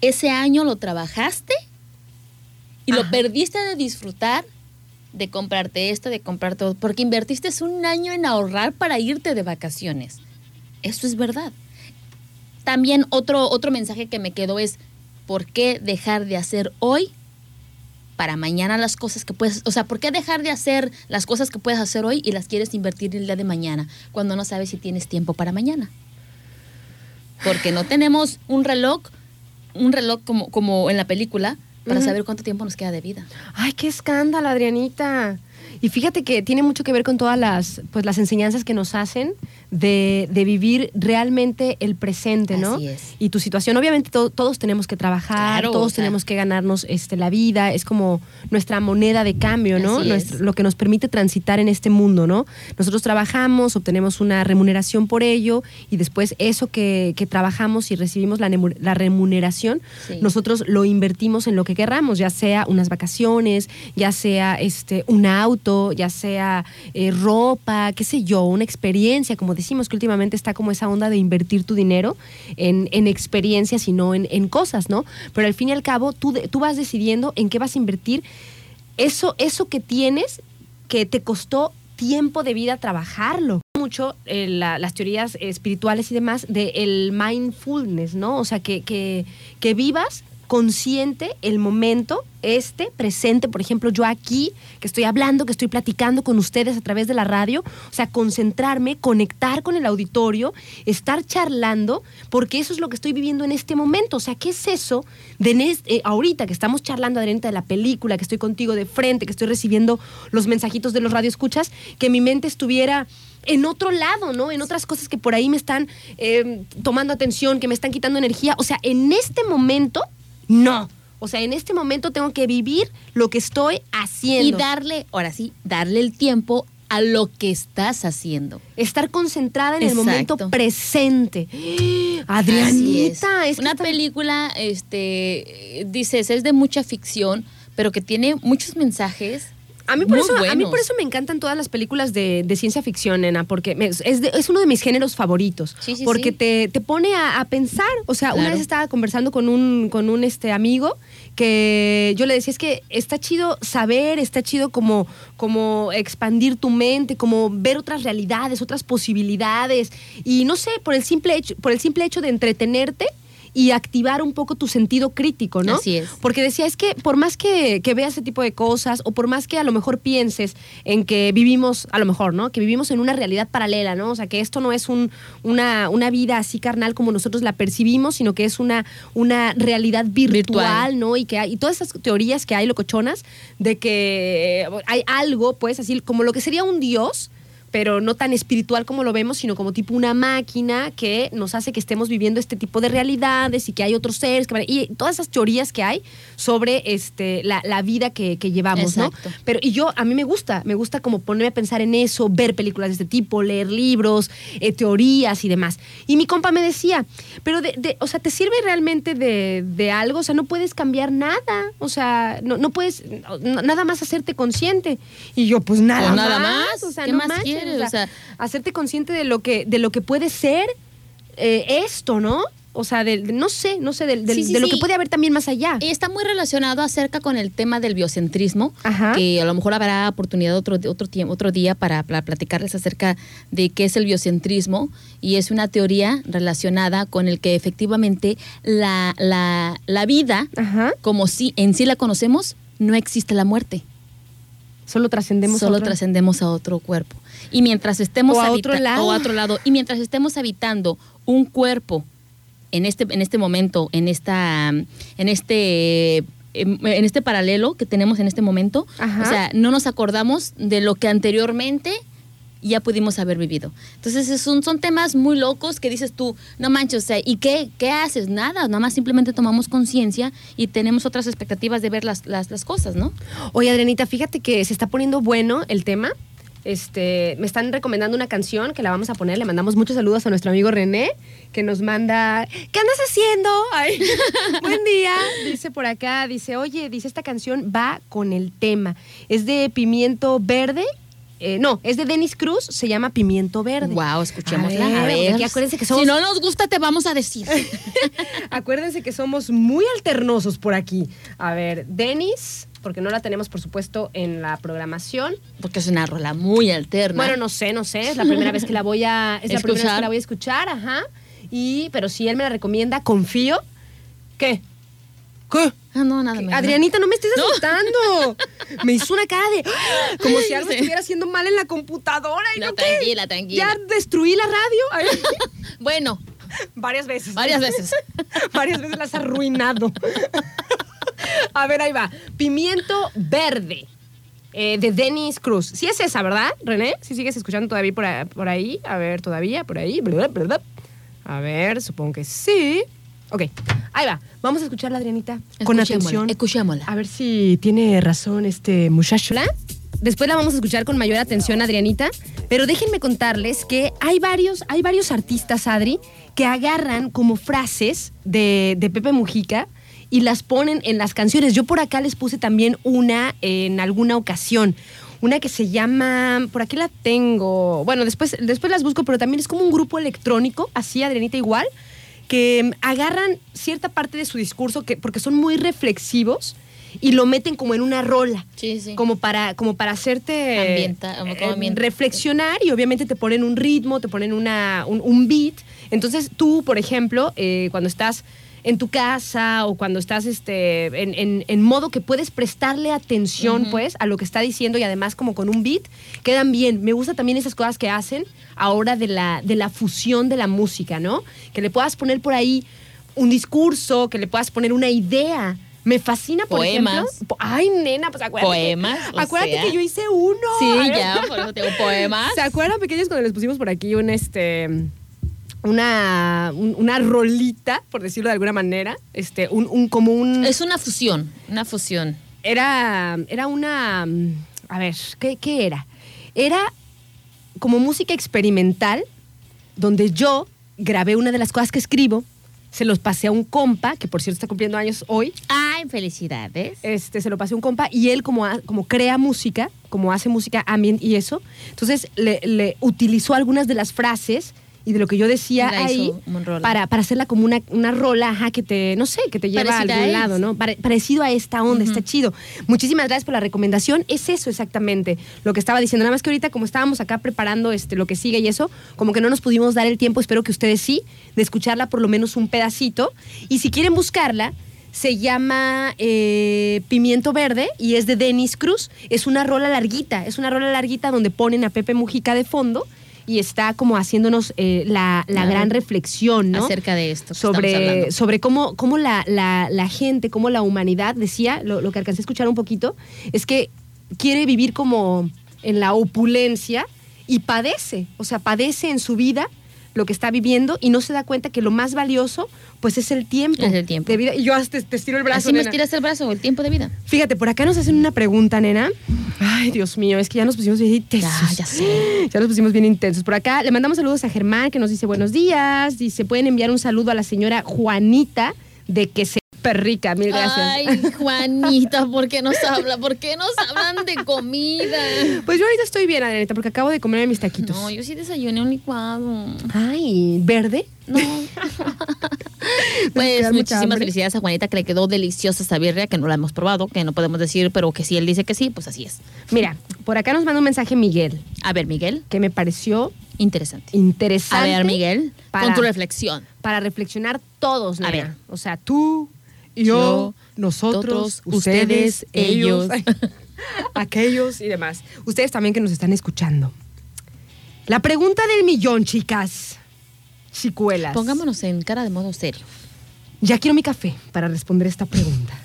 Ese año lo trabajaste y lo perdiste de disfrutar, de comprarte esto, de comprar todo, porque invertiste un año en ahorrar para irte de vacaciones. Eso es verdad. También otro, otro mensaje que me quedó es, ¿por qué dejar de hacer hoy para mañana las cosas que puedes, o sea, ¿por qué dejar de hacer las cosas que puedes hacer hoy y las quieres invertir el día de mañana cuando no sabes si tienes tiempo para mañana? Porque no tenemos un reloj, un reloj como, como en la película para Ujú. saber cuánto tiempo nos queda de vida. Ay, qué escándalo, Adrianita. Y fíjate que tiene mucho que ver con todas las, pues, las enseñanzas que nos hacen de, de vivir realmente el presente, ¿no? Así es. Y tu situación, obviamente to- todos tenemos que trabajar, Claro, todos o sea. tenemos que ganarnos este, la vida, es como nuestra moneda de cambio, ¿no? Nuestro- lo que nos permite transitar en este mundo, ¿no? Nosotros trabajamos, obtenemos una remuneración por ello y después eso que, que trabajamos y recibimos la, remuneración, Sí. nosotros lo invertimos en lo que querramos, ya sea unas vacaciones, ya sea este un auto, ya sea eh, ropa, qué sé yo, una experiencia, como decimos que últimamente está como esa onda de invertir tu dinero en, en experiencias y no en, en cosas, ¿no? Pero al fin y al cabo tú, tú vas decidiendo en qué vas a invertir eso, eso que tienes que te costó tiempo de vida trabajarlo. Mucho eh, la- las teorías espirituales y demás del mindfulness, ¿no? O sea, que, que, que vivas consciente el momento, este, presente, por ejemplo, yo aquí, que estoy hablando, que estoy platicando con ustedes a través de la radio, o sea, concentrarme, conectar con el auditorio, estar charlando, porque eso es lo que estoy viviendo en este momento. O sea, ¿qué es eso de eh, ahorita que estamos charlando, Adrianita, de la película, que estoy contigo de frente, que estoy recibiendo los mensajitos de los radioescuchas, que mi mente estuviera en otro lado, ¿no? En otras cosas que por ahí me están eh, tomando atención, que me están quitando energía. O sea, en este momento, no. O sea, en este momento tengo que vivir lo que estoy haciendo. Y darle, ahora sí, darle el tiempo a lo que estás haciendo. Estar concentrada en el momento presente. Es. Adrianita, es que Una película, este, dices, es de mucha ficción, pero que tiene muchos mensajes. A mí, por eso, a mí por eso me encantan todas las películas de, de ciencia ficción, nena, porque me- es, de- es uno de mis géneros favoritos. Sí, sí, porque sí. Te, te pone a, a pensar. O sea, una vez estaba conversando con un, con un este, amigo que yo le decía, es que está chido saber, está chido como, como expandir tu mente, como ver otras realidades, otras posibilidades. Y no sé, por el simple hecho, por el simple hecho de entretenerte y activar un poco tu sentido crítico, ¿no? Así es. Porque decía, es que por más que, que veas ese tipo de cosas, o por más que a lo mejor pienses en que vivimos, a lo mejor, ¿no? Que vivimos en una realidad paralela, ¿no? O sea, que esto no es un, una, una vida así carnal como nosotros la percibimos, sino que es una, una realidad virtual, Virtual. ¿no? Y que hay, y todas esas teorías que hay locochonas de que hay algo, pues, así como lo que sería un dios, pero no tan espiritual como lo vemos, sino como tipo una máquina que nos hace que estemos viviendo este tipo de realidades y que hay otros seres, que van- y todas esas teorías que hay sobre este, la, la vida que, que llevamos, Exacto. ¿no? Pero y yo, a mí me gusta, me gusta como ponerme a pensar en eso, ver películas de este tipo, leer libros, eh, teorías y demás. Y mi compa me decía, pero, de, de- o sea, ¿te sirve realmente de, de algo? O sea, no puedes cambiar nada, o sea, no, no puedes no- nada más hacerte consciente. Y yo, pues nada, Pues nada más. más. O sea, ¿Qué no más o sea, O sea, hacerte consciente de lo que, de lo que puede ser eh, esto, ¿no? O sea, del- de- no sé, no sé, Sí, sí, de lo sí. que puede haber también más allá. Y está muy relacionado acerca con el tema del biocentrismo, Ajá. que a lo mejor habrá oportunidad otro, otro, tiempo, otro día para, para platicarles acerca de qué es el biocentrismo y es una teoría relacionada con el que efectivamente la, la, la vida, Ajá. como si en sí la conocemos, no existe la muerte. Solo trascendemos a Solo otro- trascendemos a otro cuerpo. Y mientras estemos O a otro lado. o a otro lado, y mientras estemos habitando un cuerpo en este, en este momento, en esta, en este, em, en este paralelo que tenemos en este momento, Ajá. o sea, no nos acordamos de lo que anteriormente ya pudimos haber vivido. Entonces son, son temas muy locos que dices tú, no manches, ¿y qué, qué haces? Nada, nada más simplemente tomamos conciencia y tenemos otras expectativas de ver las, las, cosas, ¿no? Oye, Adrianita, fíjate que se está poniendo bueno el tema. Este, me están recomendando una canción que la vamos a poner. Le mandamos muchos saludos a nuestro amigo René, que nos manda. ¿Qué andas haciendo? Buen día. Dice por acá, dice, oye, dice esta canción va con el tema. Es de Pimiento Verde. Eh, no, es de Denis Cruz, se llama Pimiento Verde. Wow, escuchémosla. A ver, A ver. acuérdense que somos- Si no nos gusta, te vamos a decir. Acuérdense que somos muy alternosos por aquí. A ver, Denis, porque no la tenemos, por supuesto, en la programación. Porque es una rola muy alterna. Bueno, no sé, no sé. Es la primera vez que la voy a. Es la primera vez Escuchar. que la voy a escuchar, ajá. Y, pero si él me la recomienda, confío. ¿Qué? ¿Qué? Ah, no, nada más. Adrianita, no me estés asustando. Me hizo una cara de. ¡ah! Como si algo Sí. estuviera haciendo mal en la computadora. ¿Y No, no, qué? tranquila, tranquila. Ya destruí la radio. Bueno, varias veces. varias veces. Varias veces las has arruinado. A ver, ahí va. Pimiento verde. eh, de Dennis Cruz. Sí es esa, ¿verdad, René? Si sigues escuchando todavía por, ahí. A ver, todavía, por ahí. A ver, supongo que sí. Ok, ahí va. Vamos a escucharla, Adrianita. Con atención. escuchémosla. A ver si tiene razón este muchacho. Después la vamos a escuchar con mayor atención, Adrianita. Pero déjenme contarles que hay varios, hay varios artistas, Adri, que agarran como frases de, de Pepe Mujica y las ponen en las canciones. Yo por acá les puse también una en alguna ocasión. Una que se llama, por aquí la tengo, bueno, después, después las busco, pero también es como un grupo electrónico, así, Adrianita, igual, que mm, agarran cierta parte de su discurso que, porque son muy reflexivos y lo meten como en una rola. Sí, sí. Como para, como para hacerte Ambienta- como eh, ambienta- reflexionar y obviamente te ponen un ritmo, te ponen una, un, un beat. Entonces tú, por ejemplo, eh, cuando estás en tu casa o cuando estás este, en, en- en modo que puedes prestarle atención pues a lo que está diciendo y además como con un beat, quedan bien. Me gusta también esas cosas que hacen ahora de la, de la fusión de la música, ¿no? Que le puedas poner por ahí un discurso, que le puedas poner una idea. Me fascina, por Poemas. ejemplo. Ay, nena, pues acuérdate. Poemas, o acuérdate sea. que yo hice uno. Sí, ya, por eso tengo poemas. ¿Se acuerdan, pequeños, cuando les pusimos por aquí un este una, un- una rolita, por decirlo de alguna manera? Este, un, un como un. Es una fusión, una fusión. Era. Era una. A ver, ¿qué, qué era? Era como música experimental, donde yo grabé una de las cosas que escribo, se los pasé a un compa, que por cierto está cumpliendo años hoy, Ay, felicidades. este, se lo pasé a un compa y él como, como crea música, como hace música ambient y eso, entonces le, le utilizó algunas de las frases y de lo que yo decía la ahí para, para hacerla como una, una rola, ajá, que te, no sé, que te lleva Parecida a algún lado. ¿no? Pare- parecido a esta onda, está chido. Muchísimas gracias por la recomendación. Es eso exactamente lo que estaba diciendo. Nada más que ahorita como estábamos acá preparando este, lo que sigue y eso, como que no nos pudimos dar el tiempo, espero que ustedes sí, de escucharla por lo menos un pedacito. Y si quieren buscarla, se llama eh, Pimiento Verde y es de Denis Cruz. Es una rola larguita, es una rola larguita donde ponen a Pepe Mujica de fondo y está como haciéndonos eh, la, la gran reflexión, ¿no? Acerca de esto sobre, sobre cómo, cómo la, la- la gente, cómo la humanidad, decía, lo, lo que alcancé a escuchar un poquito, es que quiere vivir como en la opulencia y padece, o sea, padece en su vida lo que está viviendo y no se da cuenta que lo más valioso pues es el tiempo. Es el tiempo. de vida. Y yo hasta te, te estiro el brazo. Así me nena. estiras el brazo, el tiempo de vida. Fíjate, por acá nos hacen una pregunta, nena. Ay, Dios mío, es que ya nos pusimos bien intensos. Ya, ya sé. Ya nos pusimos bien intensos. Por acá le mandamos saludos a Germán, que nos dice buenos días. Dice, pueden enviar un saludo a la señora Juanita de que se perrica. Mil gracias. Ay, Juanita, ¿por qué nos habla? ¿Por qué nos hablan de comida? Pues yo ahorita estoy bien, Adelita, porque acabo de comer mis taquitos. No, yo sí desayuné un licuado. Ay, ¿verde? No. Pues muchísimas felicidades a Juanita que le quedó deliciosa esta birria, que no la hemos probado, que no podemos decir, pero que si él dice que sí, pues así es. Mira, por acá nos manda un mensaje Miguel, A ver, Miguel, que me pareció interesante. interesante. A ver, Miguel, para- con tu reflexión. Para reflexionar todos, A nena. ver. O sea, tú, yo, nosotros, ustedes, ellos. aquellos y demás. Ustedes también que nos están escuchando. La pregunta del millón, chicas. Chicuelas. Pongámonos en cara de modo serio. Ya quiero mi café para responder esta pregunta.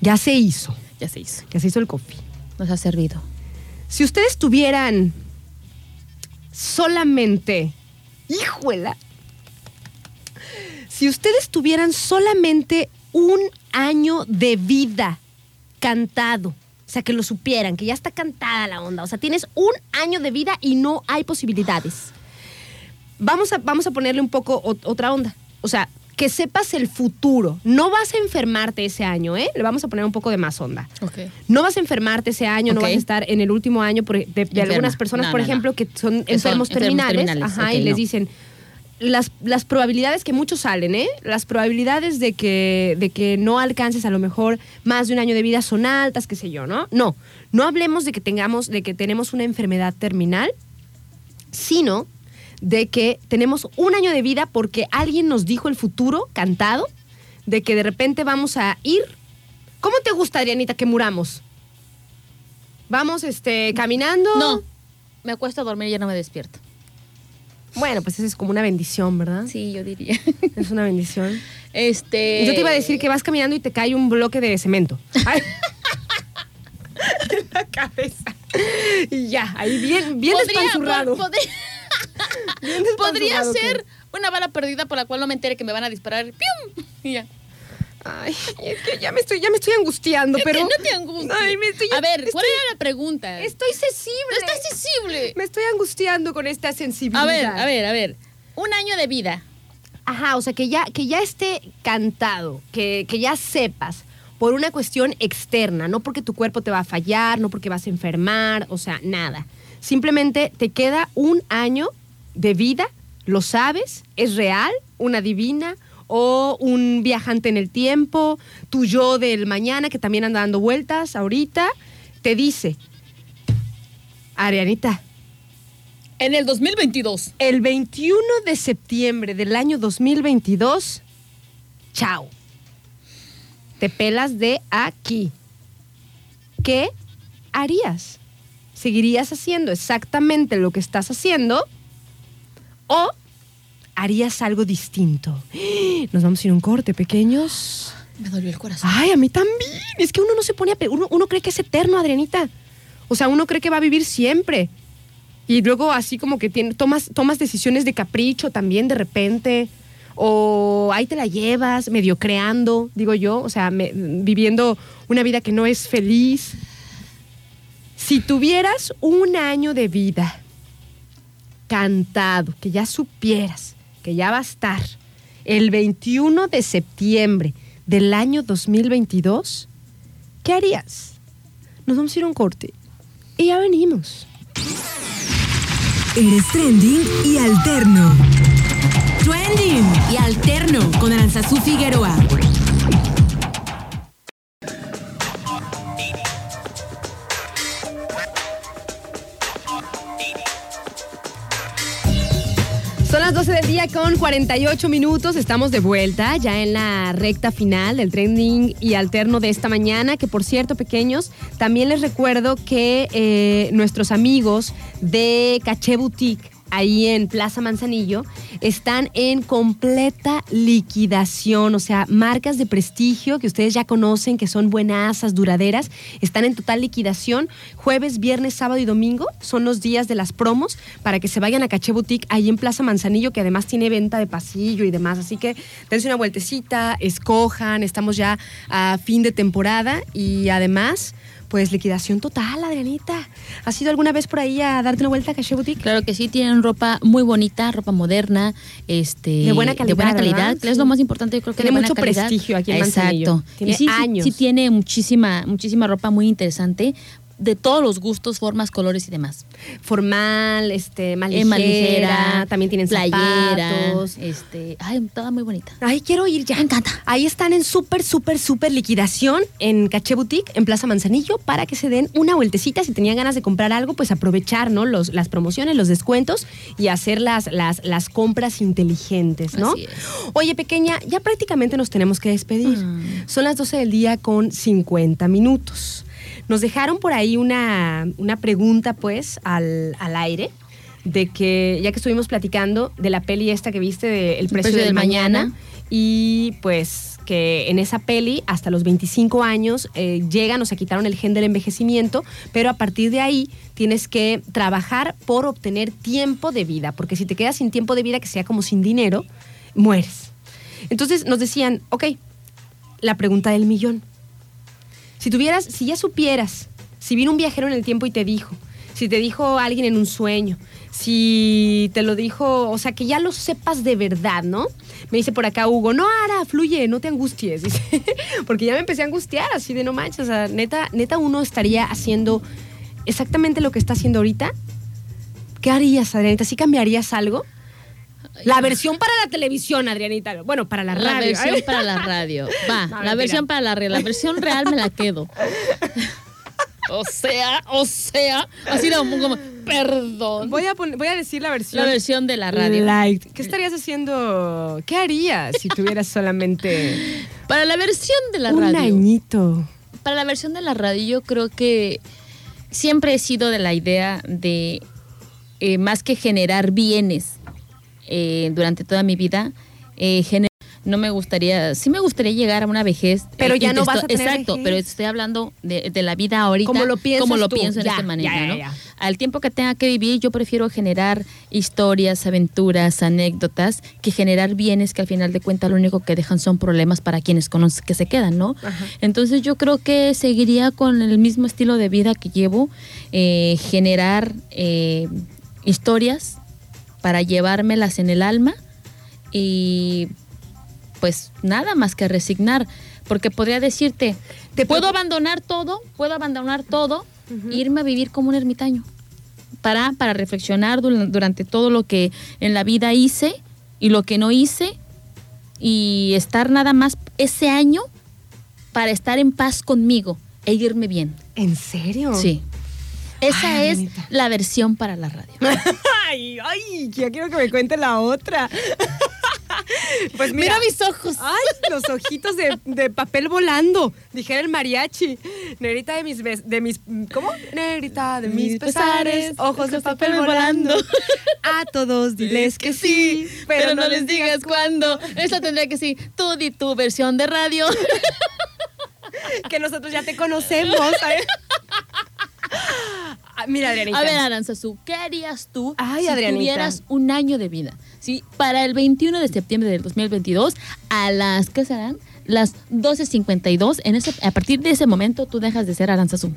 Ya se hizo. Ya se hizo. Ya se hizo el coffee. Nos ha servido. Si ustedes tuvieran solamente, híjuela, si ustedes tuvieran solamente un año de vida cantado, o sea, que lo supieran, que ya está cantada la onda, o sea, tienes un año de vida y no hay posibilidades. Vamos a, vamos a ponerle un poco ot- otra onda. O sea, que sepas el futuro. No vas a enfermarte ese año, ¿eh? Le vamos a poner un poco de más onda. Ok. No vas a enfermarte ese año, no vas a estar en el último año por- de, de algunas personas, No, por no, no. ejemplo, que son enfermos terminales, terminales, ajá, y les dicen las, las probabilidades que muchos salen, ¿eh? Las probabilidades de que, de que no alcances a lo mejor más de un año de vida son altas, qué sé yo, ¿no? No, no hablemos de que tengamos, de que tenemos una enfermedad terminal, sino de que tenemos un año de vida porque alguien nos dijo el futuro cantado, de que de repente vamos a ir. ¿Cómo te gusta, Adrianita, que muramos? Vamos, este, caminando. No, me acuesto a dormir y ya no me despierto. Bueno, pues eso es como una bendición, ¿verdad? Sí, yo diría. Es una bendición. Este. Yo te iba a decir que vas caminando y te cae un bloque de cemento. Ay. en la cabeza. Y ya, ahí bien, bien Podría- despanzurrado. pod- podría- Bien Podría despanzurrado, ser una bala perdida por la cual no me entere que me van a disparar. ¡Pium! Y ya. Ay, es que ya me estoy, ya me estoy angustiando, Es pero. que no te angusties. Ay, me estoy, a ver, estoy- ¿cuál era la pregunta? Estoy sensible. No estás sensible. Me estoy angustiando con esta sensibilidad. A ver, a ver, a ver. Un año de vida. Ajá, o sea, que ya, que ya esté cantado, que, que ya sepas por una cuestión externa, no porque tu cuerpo te va a fallar, no porque vas a enfermar, o sea, nada. Simplemente te queda un año de vida, lo sabes, es real, una divina o un viajante en el tiempo, tu yo del mañana que también anda dando vueltas ahorita, te dice, Arianita, En el 2022. el 21 de septiembre del año 2022, chao. Te pelas de aquí. ¿Qué harías? ¿Seguirías haciendo exactamente lo que estás haciendo? ¿O harías algo distinto? Nos vamos a ir a un corte, pequeños. Me dolió el corazón. Ay, a mí también. Es que uno no se pone a... Uno, uno cree que es eterno, Adrianita. O sea, uno cree que va a vivir siempre. Y luego así como que tiene, tomas, tomas decisiones de capricho también de repente. O ahí te la llevas, medio creando, digo yo. O sea, me- viviendo una vida que no es feliz. Si tuvieras un año de vida cantado, que ya supieras que ya va a estar el 21 de septiembre del año 2022, ¿qué harías? Nos vamos a ir a un corte y ya venimos. Eres trending y alterno. Trending y alterno con Aranzazú Figueroa. Son las 12 del día con 48 minutos. Estamos de vuelta ya en la recta final del trending y alterno de esta mañana. Que por cierto, pequeños, también les recuerdo que eh, nuestros amigos de Caché Boutique ahí en Plaza Manzanillo están en completa liquidación, o sea, marcas de prestigio que ustedes ya conocen, que son buenasas, duraderas, están en total liquidación. Jueves, viernes, sábado y domingo son los días de las promos para que se vayan a Caché Boutique ahí en Plaza Manzanillo, que además tiene venta de pasillo y demás. Así que dense una vueltecita, escojan, estamos ya a fin de temporada y además... Pues liquidación total, Adrianita. ¿Has ido alguna vez por ahí a darte una vuelta a Caché Boutique? Claro que sí, tienen ropa muy bonita, ropa moderna, este, De buena calidad, de buena calidad, ¿verdad? que es lo Sí. más importante, yo creo que Tiene de buena mucho calidad. prestigio aquí en Manzanillo. Exacto. Tiene Y sí, sí- años. Sí, tiene muchísima, muchísima ropa muy interesante, de todos los gustos, formas, colores y demás. Formal, este, más ligera, ligera, también tienen playera, zapatos. este, ay, toda muy bonita. Ay, quiero ir ya. Me encanta. Ahí están en súper, súper, súper liquidación en Caché Boutique, en Plaza Manzanillo, para que se den una vueltecita. Si tenían ganas de comprar algo, pues aprovechar, ¿no? Los, las promociones, los descuentos y hacer las, las, las compras inteligentes, ¿no? Así es. Oye, pequeña, ya prácticamente nos tenemos que despedir. Mm. Son las 12 del día con 50 minutos. Nos dejaron por ahí una, una pregunta, pues, al, al aire, de que, ya que estuvimos platicando de la peli esta que viste de El precio, del, mañana, y pues que en esa peli hasta los 25 años eh, llegan o se quitaron el gen del envejecimiento, pero a partir de ahí tienes que trabajar por obtener tiempo de vida, porque si te quedas sin tiempo de vida, que sea como sin dinero, mueres. Entonces nos decían, ok, la pregunta del millón. Si tuvieras, si ya supieras, si vino un viajero en el tiempo y te dijo, si te dijo alguien en un sueño, si te lo dijo, o sea, que ya lo sepas de verdad, ¿no? Me dice por acá Hugo, no, Ara, fluye, no te angusties, dice, porque ya me empecé a angustiar así de no manches, o sea, neta, neta uno estaría haciendo exactamente lo que está haciendo ahorita. ¿Qué harías, Adrianita? ¿Sí cambiarías algo? La versión para la televisión, Adrianita. Bueno, para la, La radio. versión para la radio. Va, No, la mentira. versión para la radio. La versión real me la quedo. O sea, o sea, así como, como, perdón. Voy a, voy a decir la versión. La versión de la radio. light. ¿Qué estarías haciendo? ¿Qué harías si tuvieras solamente Para la versión de la un radio. añito? Para la versión de la radio, yo creo que siempre he sido de la idea de eh, más que generar bienes eh, durante toda mi vida, eh, no me gustaría, sí me gustaría llegar a una vejez. Pero eh, ya y no vas estoy- a tener Exacto, vejez. pero estoy hablando de, de la vida ahorita. Como lo piensas Como lo tú. pienso en Ya, este manera, ya, ya, ¿no? ya. Al tiempo que tenga que vivir, yo prefiero generar historias, aventuras, anécdotas, que generar bienes que al final de cuentas lo único que dejan son problemas para quienes conocen que se quedan, ¿no? Ajá. Entonces yo creo que seguiría con el mismo estilo de vida que llevo, eh, generar eh, historias para llevármelas en el alma y pues nada más que resignar, porque podría decirte, Te puedo abandonar todo, puedo abandonar todo, e irme a vivir como un ermitaño, para, para reflexionar dur- durante todo lo que en la vida hice y lo que no hice y estar nada más ese año para estar en paz conmigo e irme bien. ¿En serio? Sí. Esa Ay, es la versión para la radio. Ay, ay, ya quiero que me cuente la otra. pues mira, Mira mis ojos. Ay, los ojitos de, de papel volando, dijera el mariachi. Negrita de mis bes- de mis ¿cómo? Negrita de mis, Mis pesares, ojos de papel volando. A todos diles que sí, pero, no les digas cuándo. Esa tendría que sí. Tú di tu versión de radio. que nosotros ya te conocemos. ¿sabes? Ah, Mira, Adrianita. A ver, Aranzazú, ¿qué harías tú Ay, si Adrianita. tuvieras un año de vida? Sí, para el 21 de septiembre del 2022, a las, ¿qué serán? Las 12.52, en ese, a partir de ese momento tú dejas de ser Aranzazú.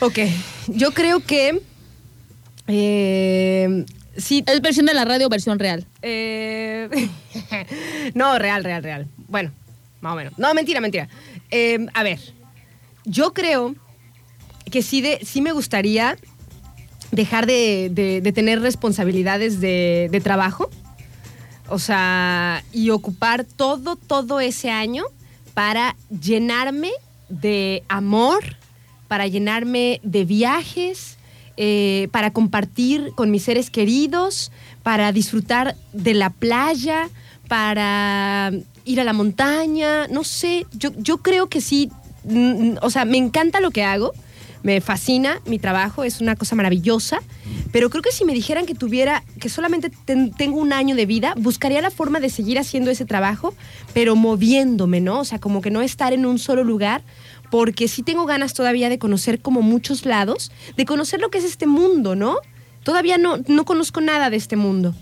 Ok, yo creo que eh, sí. Es versión de la radio, versión real. eh, no, real, real, real. Bueno, más o menos. No, mentira, mentira. Eh, a ver, yo creo que sí, de, sí me gustaría dejar de, de- tener responsabilidades de, trabajo. O sea, y ocupar todo, todo ese año para llenarme de amor, para llenarme de viajes, eh, para compartir con mis seres queridos, para disfrutar de la playa, para ir a la montaña, no sé, yo, yo creo que sí, mm, o sea, me encanta lo que hago, me fascina mi trabajo, es una cosa maravillosa, pero creo que si me dijeran que tuviera, que solamente ten- tengo un año de vida, buscaría la forma de seguir haciendo ese trabajo, pero moviéndome, ¿no? O sea, como que no estar en un solo lugar, porque sí tengo ganas todavía de conocer como muchos lados, de conocer lo que es este mundo, ¿no? Todavía no, no conozco nada de este mundo.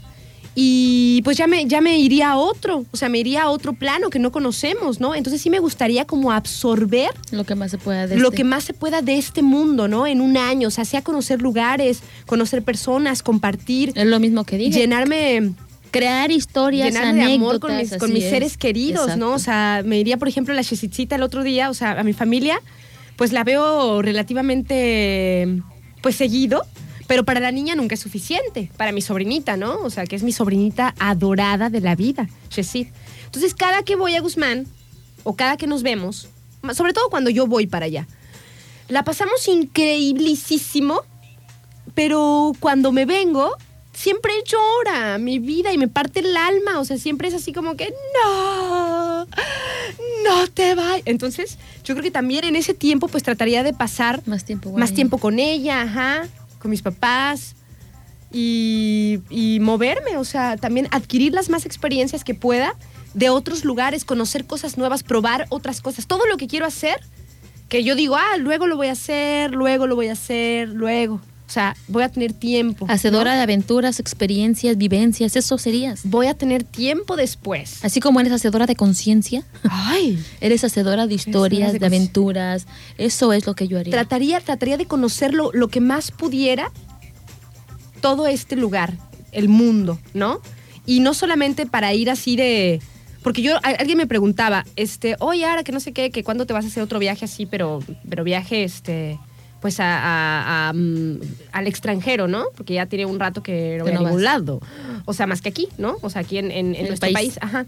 Y pues ya me, ya me iría a otro, o sea, me iría a otro plano que no conocemos, ¿no? Entonces sí me gustaría como absorber Lo que más se pueda de lo este. que más se pueda de este mundo, ¿no? En un año, o sea, sea conocer lugares, conocer personas, compartir, Es lo mismo que dije. llenarme, Crear historias, llenarme de amor con mis, con mis es. seres queridos, ¿no? O sea, me iría, por ejemplo, a la Chesitzita el otro día, o sea, a mi familia, pues la veo relativamente, pues seguido, pero para la niña nunca es suficiente, para mi sobrinita, ¿no? O sea, que es mi sobrinita adorada de la vida, Chesit. Entonces, cada que voy a Guzmán, o cada que nos vemos, sobre todo cuando yo voy para allá, la pasamos increíblisísimo, pero cuando me vengo, siempre llora mi vida y me parte el alma. O sea, siempre es así como que, no, no te vayas. Entonces, yo creo que también en ese tiempo, pues trataría de pasar Más tiempo. más tiempo con ella, ajá, con mis papás. y, moverme, o sea, también adquirir las más experiencias que pueda de otros lugares, conocer cosas nuevas, probar otras cosas. Todo lo que quiero hacer, que yo digo, ah, luego lo voy a hacer, luego lo voy a hacer, luego. O sea, voy a tener tiempo. ¿no? Hacedora de aventuras, experiencias, vivencias, eso serías. Voy a tener tiempo después. Así como eres hacedora de conciencia, Ay. eres hacedora de historias, de aventuras. Eso es lo que yo haría. Trataría, trataría de conocer lo, lo que más pudiera todo este lugar, el mundo, ¿no? Y no solamente para ir así de... Porque yo, alguien me preguntaba, este, oye, Ara, que no sé qué, que cuándo te vas a hacer otro viaje así, pero, pero viaje, este, pues a, a- a, mm, al extranjero, ¿no? Porque ya tiene un rato que no voy a ningún vas. lado. O sea, más que aquí, ¿no? O sea, aquí en, en- en En nuestro país. país. Ajá.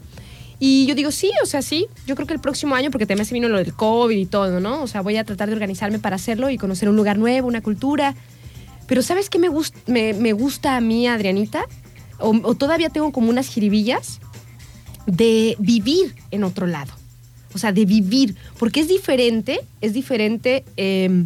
Y yo digo, sí, o sea, sí. Yo creo que el próximo año, porque también se vino lo del COVID y todo, ¿no? O sea, voy a tratar de organizarme para hacerlo y conocer un lugar nuevo, una cultura. Pero ¿sabes qué me, gust- me, me gusta a mí, Adrianita? O, o todavía tengo como unas jiribillas de vivir en otro lado. O sea, de vivir. Porque es diferente, es diferente eh,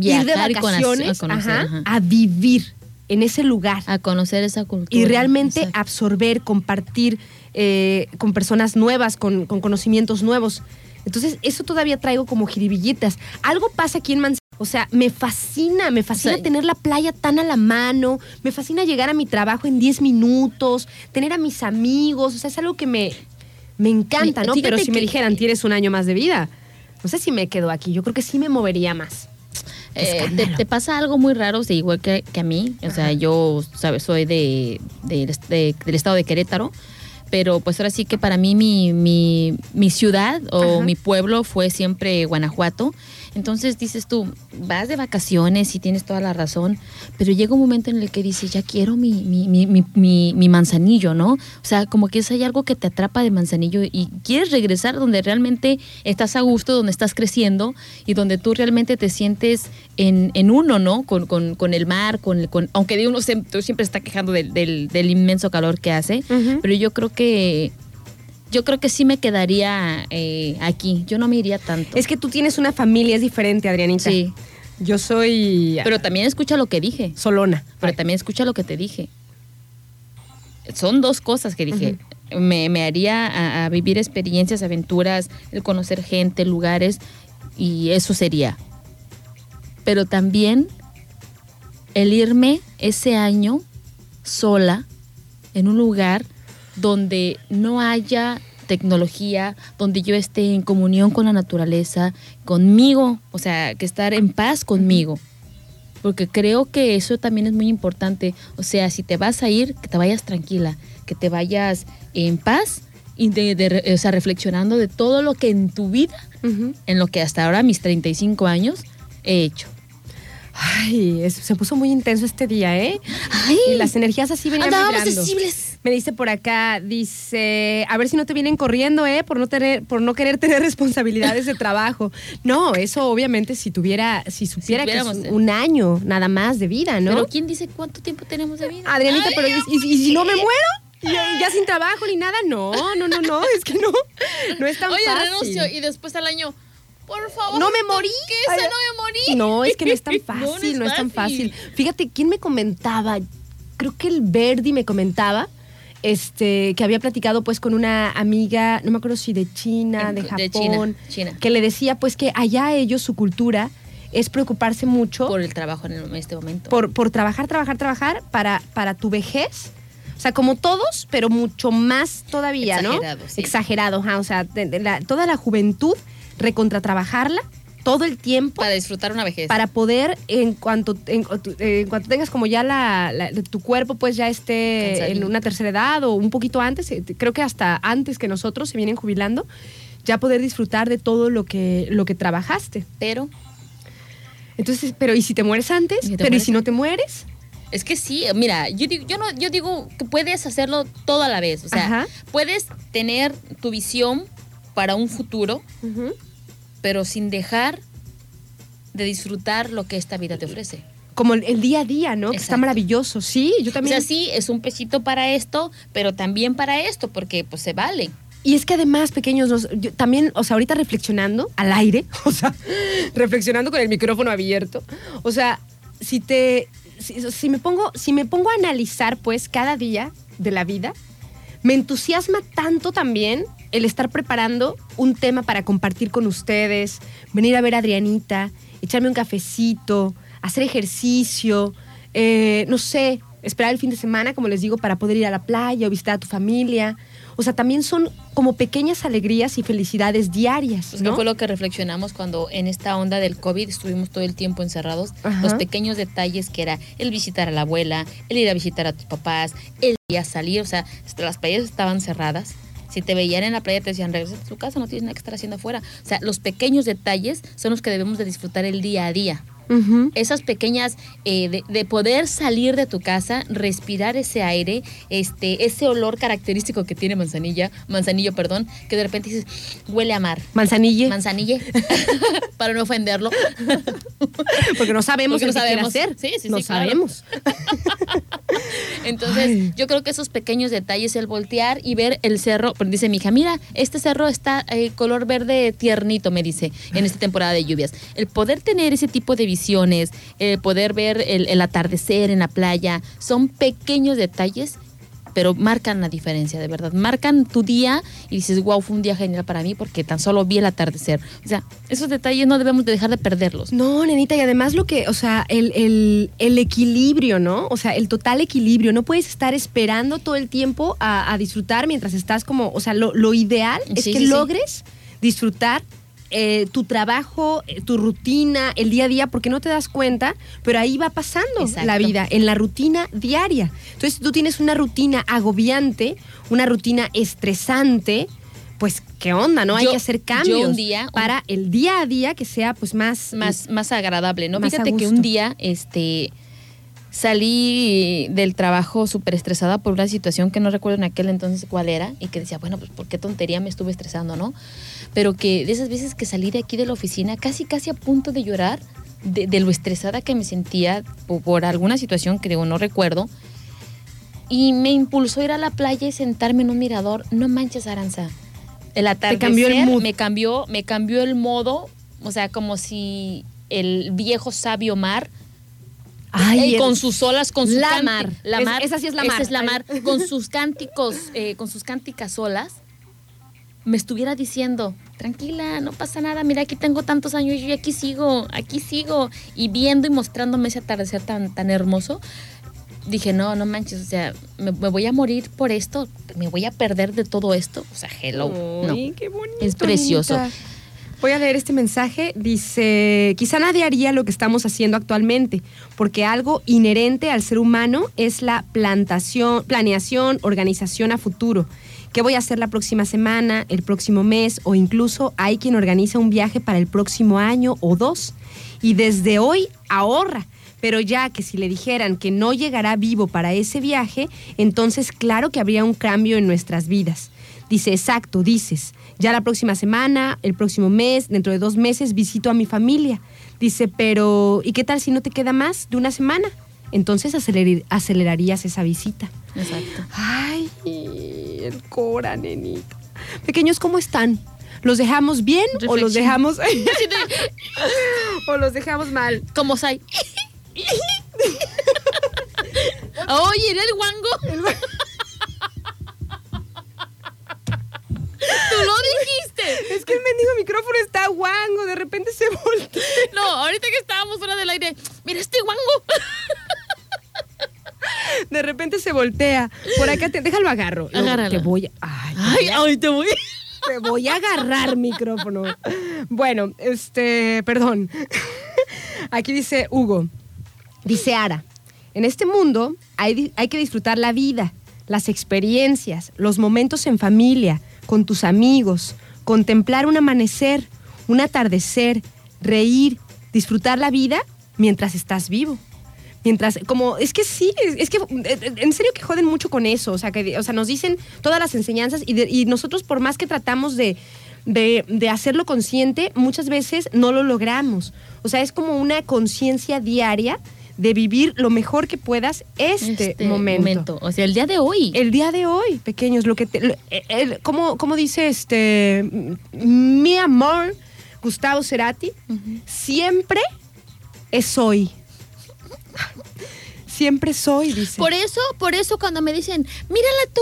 ir de vacaciones a conocer, ajá, ajá. a vivir en ese lugar a conocer esa cultura. y realmente Exacto. absorber, compartir eh, con personas nuevas, con, con conocimientos nuevos. Entonces, eso todavía traigo como jiribillitas. Algo pasa aquí en Manzanillo. O sea, me fascina, me fascina O sea, tener la playa tan a la mano, me fascina llegar a mi trabajo en 10 minutos, tener a mis amigos, o sea, es algo que me, me encanta, ¿no? Pero si me dijeran, tienes un año más de vida, no sé si me quedo aquí, yo creo que sí me movería más. Eh, te, pasa algo muy raro, igual que, que a mí. O sea, yo, ¿sabes? Soy de, de- de- del estado de Querétaro. Pero pues ahora sí que para mí mi, mi, mi ciudad o Ajá. mi pueblo fue siempre Guanajuato. Entonces dices tú, vas de vacaciones y tienes toda la razón, pero llega un momento en el que dices, ya quiero mi, mi, mi, mi, mi- mi manzanillo, ¿no? O sea, como que es hay algo que te atrapa de manzanillo y quieres regresar donde realmente estás a gusto, donde estás creciendo y donde tú realmente te sientes en, en uno, ¿no? Con, con, con el mar, con, el- con aunque de uno se- tú siempre está quejando del, del, del inmenso calor que hace, pero yo creo que yo creo que sí me quedaría eh, aquí. Yo no me iría tanto. Es que tú tienes una familia, es diferente, Adrianita. Sí. Yo soy Pero también escucha lo que dije. solona. Pero también escucha lo que te dije. Son dos cosas que dije. me, me haría a, a vivir experiencias, aventuras, el conocer gente, lugares, y eso sería. Pero también el irme ese año sola en un lugar donde no haya tecnología, donde yo esté en comunión con la naturaleza, conmigo, o sea, que estar en paz conmigo. Porque creo que eso también es muy importante. O sea, si te vas a ir, que te vayas tranquila, que te vayas en paz y de, o sea, reflexionando de todo lo que en tu vida, en lo que hasta ahora, mis 35 años, he hecho. Ay, es- se puso muy intenso este día, ¿eh? ¡Ay! Y las energías así venían vibrando. sensibles. Me dice por acá, dice, a ver si no te vienen corriendo, ¿eh? Por no tener, por no querer tener responsabilidades de trabajo. No, eso obviamente si tuviera, si supiera que es tuviéramos, un año nada más de vida, ¿no? Pero ¿quién dice cuánto tiempo tenemos de vida? Adrianita, pero ¿y, y- y si no me muero? ¿Ya, ya sin trabajo ni nada? No, no, no, no, es que no, no es tan Oye, fácil. renuncio y después al año, por favor. No me morí. ¿Qué? Ay, no me morí. No, es que no es tan fácil, no, no es es tan fácil. fácil. Fíjate, ¿quién me comentaba? Creo que el Verdi me comentaba este, que había platicado pues con una amiga, no me acuerdo si de China, de De Japón, China, China. que le decía pues que allá ellos, su cultura, es preocuparse mucho Por el trabajo en, este momento. por, por trabajar, trabajar, trabajar para, para tu vejez. O sea, como todos, pero mucho más todavía, Exagerado, ¿no? sí. Exagerado. O sea, de- de la- toda la juventud recontratrabajarla todo el tiempo para disfrutar una vejez. para poder en cuanto en, en cuanto tengas como ya la, la- tu cuerpo pues ya esté Cansadito. en una tercera edad o un poquito antes eh, creo que hasta antes que nosotros se vienen jubilando ya poder disfrutar de todo lo que lo que trabajaste Pero entonces pero y si te mueres antes ¿Y si te pero y si no te mueres Es que sí, mira, yo digo, yo no, yo digo que puedes hacerlo todo a la vez. O sea, Ajá. puedes tener tu visión para un futuro, pero sin dejar de disfrutar lo que esta vida te ofrece. como el, el día a día no que está maravilloso sí yo O también sea, sí, es un pesito para esto, pero también para esto, porque pues se vale. Y es que además, pequeños, nos- yo también, o sea, ahorita reflexionando al aire, o sea, reflexionando con el micrófono abierto, o sea, si te, si, si me pongo, si me pongo a analizar, pues, cada día de la vida, me entusiasma tanto también el estar preparando un tema para compartir con ustedes, venir a ver a Adrianita, echarme un cafecito, hacer ejercicio, eh, no sé, esperar el fin de semana, como les digo, para poder ir a la playa o visitar a tu familia. O sea, también son como pequeñas alegrías y felicidades diarias. Pues que fue lo que reflexionamos cuando en esta onda del COVID estuvimos todo el tiempo encerrados. Ajá. Los pequeños detalles que era el visitar a la abuela, el ir a visitar a tus papás, el ir a salir, o sea, las playas estaban cerradas. Si te veían en la playa te decían, regresa a tu casa, no tienes nada que estar haciendo afuera. O sea, los pequeños detalles son los que debemos de disfrutar el día a día. Esas pequeñas, eh, de, de poder salir de tu casa, respirar ese aire, este, ese olor característico que tiene manzanilla, manzanillo, perdón, que de repente dices, huele a mar. Manzanille, Manzanille, para no ofenderlo. porque no sabemos Porque no sabemos. hacer. Sí, sí, no sí, claro. sabemos. Entonces, Ay. yo creo que esos pequeños detalles, el voltear y ver el cerro, dice mi hija, mira, este cerro está eh, color verde tiernito, me dice, en esta temporada de lluvias. El poder tener ese tipo de visiones, el poder ver el, el atardecer en la playa, son pequeños detalles, pero marcan la diferencia, de verdad. Marcan tu día y dices, wow, fue un día genial para mí porque tan solo vi el atardecer. O sea, esos detalles no debemos de dejar de perderlos. No, nenita, y además lo que, o sea, el, el- el equilibrio, ¿no? O sea, el total equilibrio. No puedes estar esperando todo el tiempo a, a disfrutar mientras estás como, o sea, lo, lo ideal es Sí, que sí, sí. logres disfrutar eh, tu trabajo, eh, tu rutina, el día a día, porque no te das cuenta, pero ahí va pasando Exacto. la vida, en la rutina diaria. Entonces, si tú tienes una rutina agobiante, una rutina estresante, pues, ¿qué onda, no? Hay que hacer yo cambios un día- para el día a día que sea, pues, más... más, más agradable, ¿no? Más Fíjate que un día, este, salí del trabajo súper estresada por una situación que no recuerdo en aquel entonces cuál era y que decía, bueno, pues por qué tontería me estuve estresando, ¿no? Pero que de esas veces que salí de aquí de la oficina casi, casi a punto de llorar de, de lo estresada que me sentía por, por alguna situación que digo, no recuerdo. Y me impulsó ir a la playa y sentarme en un mirador. No manches, Aranza. El atardecer cambió el mood. me cambió, me cambió el modo, o sea, como si el viejo sabio mar Ay, eh, el- con sus olas, con su La mar. la Es- mar, esa sí es la esa mar. es la mar, con sus cánticos, eh, con sus cánticas olas, me estuviera diciendo, tranquila, no pasa nada, mira, aquí tengo tantos años y aquí sigo, aquí sigo, y viendo y mostrándome ese atardecer tan, tan hermoso, dije, no, no manches, o sea, me, me voy a morir por esto, me voy a perder de todo esto, o sea, hello, no. Qué bonito. Es precioso. Anita. Voy a leer este mensaje. Dice, quizá nadie haría lo que estamos haciendo actualmente, porque algo inherente al ser humano es la plantación, planeación, organización a futuro. ¿Qué voy a hacer la próxima semana, el próximo mes o incluso hay quien organiza un viaje para el próximo año o dos? Y desde hoy ahorra. Pero ya que si le dijeran que no llegará vivo para ese viaje, entonces claro que habría un cambio en nuestras vidas. Dice, exacto, dices, ya la próxima semana, el próximo mes, dentro de dos meses visito a mi familia. Dice, pero ¿y qué tal si no te queda más de una semana? Entonces aceler- acelerarías esa visita. Exacto. Ay, el Cora, nenita. Pequeños, ¿cómo están? ¿Los dejamos bien o los dejamos o los dejamos mal? ¿Cómo soy? Oye, ¿era el guango? Tú lo dijiste. Es que el mendigo micrófono está guango, de repente se voltea. No, ahorita que estábamos fuera del aire, mira este guango. De repente se voltea. Por acá te déjalo agarro. Agárralo. Te voy a, ay, Ay, ay, te voy. te voy a agarrar micrófono. Bueno, este, perdón. Aquí dice Hugo. Dice Ara. En este mundo hay, hay que disfrutar la vida, las experiencias, los momentos en familia, con tus amigos, contemplar un amanecer, un atardecer, reír, disfrutar la vida mientras estás vivo. Mientras, como, es que sí, es, es que eh, en serio que joden mucho con eso, o sea, que o sea, nos dicen todas las enseñanzas y, de- y nosotros por más que tratamos de, de, de hacerlo consciente, muchas veces no lo logramos. O sea, es como una conciencia diaria de vivir lo mejor que puedas este, momento. O sea, el día de hoy. El día de hoy, pequeños, lo que te, lo- el- el- como, como dice este mi amor, Gustavo Cerati, siempre es hoy. Siempre soy, dice. Por eso, por eso cuando me dicen, mírala tú,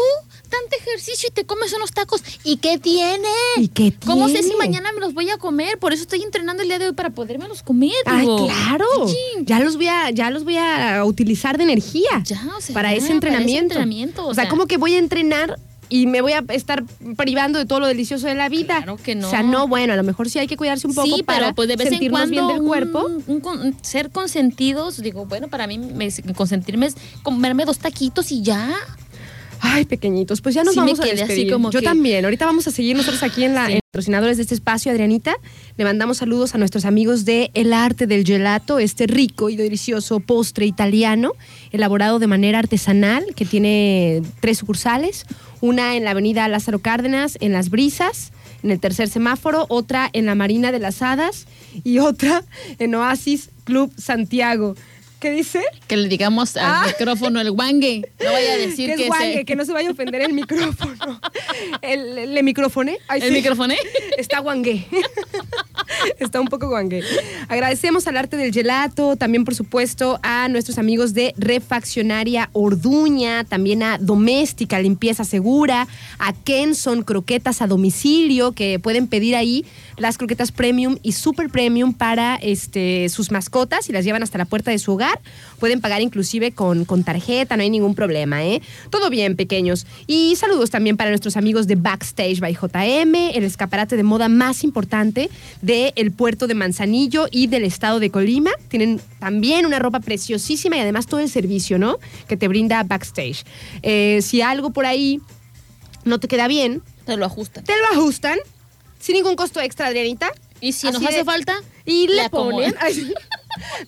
tanto ejercicio y te comes unos tacos. ¿Y qué tiene? ¿Y qué ¿Cómo sé si tiene? mañana me los voy a comer? Por eso estoy entrenando el día de hoy para podérmelos comer. Ay, digo. claro. Ya los voy a, ya los voy a utilizar de energía. Ya, o sea, para ya, ese para entrenamiento. ese entrenamiento, o o sea, sea. como que voy a entrenar y me voy a estar privando de todo lo delicioso de la vida. Claro que no. O sea, no, bueno, a lo mejor sí hay que cuidarse un poco sí, para pero pues de vez en sentirnos cuando bien del un- cuerpo. un con- ser consentidos, digo, bueno, para mí me- consentirme es comerme dos taquitos y ya. Ay, pequeñitos, pues ya nos Sí me vamos a quedé así despedir. como Yo que- también. Ahorita vamos a seguir nosotros aquí en la Sí. en patrocinadores de este espacio, Adrianita. Le mandamos saludos a nuestros amigos de El Arte del Gelato, este rico y delicioso postre italiano, elaborado de manera artesanal, que tiene tres sucursales. Una en la avenida Lázaro Cárdenas, en Las Brisas, en el tercer semáforo, otra en la Marina de las Hadas y otra en Oasis Club Santiago. ¿Qué dice? Que le digamos al Ah. micrófono el guangue. No vaya a decir que que, es guangue, se- que no se vaya a ofender el micrófono. El, micrófono. Ay, ¿El sí. Está guangue. Está un poco guangue. Agradecemos al arte del gelato, también por supuesto a nuestros amigos de Refaccionaria Orduña, también a Doméstica Limpieza Segura, a Kenson Croquetas a domicilio, que pueden pedir ahí las croquetas premium y super premium para este, sus mascotas y las llevan hasta la puerta de su hogar. Pueden pagar inclusive con, con tarjeta, no hay ningún problema, ¿eh? Todo bien, pequeños. Y saludos también para nuestros amigos de Backstage by JM, el escaparate de moda más importante del puerto de Manzanillo y del estado de Colima. Tienen también una ropa preciosísima y además todo el servicio, ¿no? Que te brinda Backstage. Eh, si algo por ahí no te queda bien, Te lo ajustan. te lo ajustan sin ningún costo extra, Adrianita. Y si Así nos hace de- falta, Y le, ponen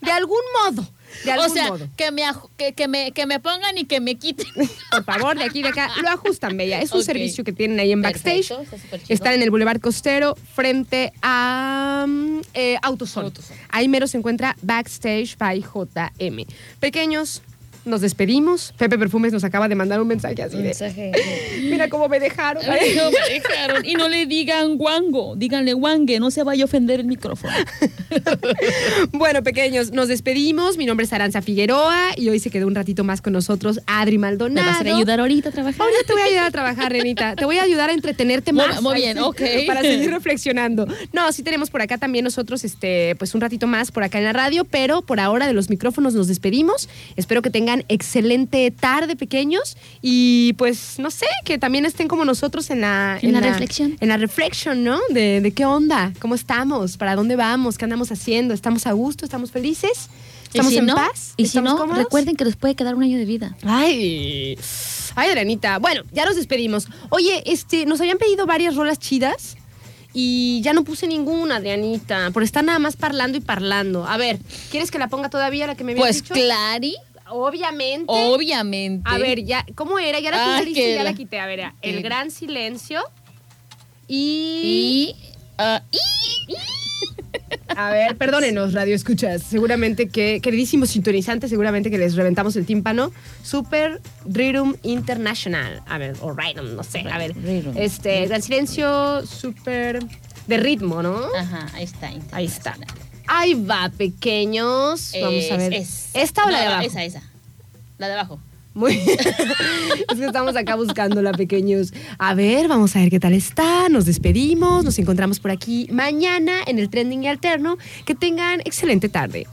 de algún modo. De algún o sea, modo. que me, que, que me, que me pongan y que me quiten. Por favor, de aquí y de acá, lo ajustan, Bella. Es un servicio que tienen ahí en Backstage. Perfecto, está. Están en el Boulevard Costero, frente a eh, Autosol. Autosol. Ahí mero se encuentra Backstage by JM. Pequeños, nos despedimos. Pepe Perfumes nos acaba de mandar un mensaje así de, Mensaje. mira cómo me dejaron. Ay, no me dejaron. Y no le digan guango, díganle guangue, no se vaya a ofender el micrófono. Bueno, pequeños, nos despedimos. Mi nombre es Aranza Figueroa y hoy se quedó un ratito más con nosotros Adri ¿Me Maldonado. vas a ayudar ahorita a trabajar? Ahorita te voy a ayudar a trabajar, Renita. Te voy a ayudar a entretenerte más. muy bien, ok. Para seguir reflexionando. No, sí tenemos por acá también nosotros, este, pues un ratito más por acá en la radio, pero por ahora de los micrófonos nos despedimos. Espero que tengan excelente tarde, pequeños, y pues no sé, que también estén como nosotros en la En la reflexión. en la reflexión, ¿no? De, de qué onda, cómo estamos, para dónde vamos, qué andamos haciendo, estamos a gusto, estamos felices, estamos si en no, paz, Y si no, cómodos? recuerden que les puede quedar un año de vida. Ay, ay, Adrianita. Bueno, ya nos despedimos. Oye, este, nos habían pedido varias rolas chidas y ya no puse ninguna, Adrianita, por estar nada más parlando y parlando. A ver, ¿quieres que la ponga todavía la que me habías Pues dicho? Clari, Obviamente. obviamente. A ver, ya, ¿cómo era? Ya la Ah, que ya la la- quité. A ver, era El Gran Silencio y... Y. ah, y- A ver, perdónenos, Radio Escuchas. Seguramente que, queridísimos sintonizantes, seguramente que les reventamos el tímpano. Super Rhythm International. A ver, o Rhythm, no sé. A ver. Rhythm. Este, Gran Silencio, super de ritmo, ¿no? Ajá, ahí está. Ahí está. Ahí va, pequeños. Vamos a ver. es- ¿Esta o la de abajo? Esa, esa. La de abajo. Muy Es que estamos acá buscándola, pequeños. A ver, vamos a ver qué tal está. Nos despedimos. Nos encontramos por aquí mañana en el Trending Alterno. Que tengan excelente tarde.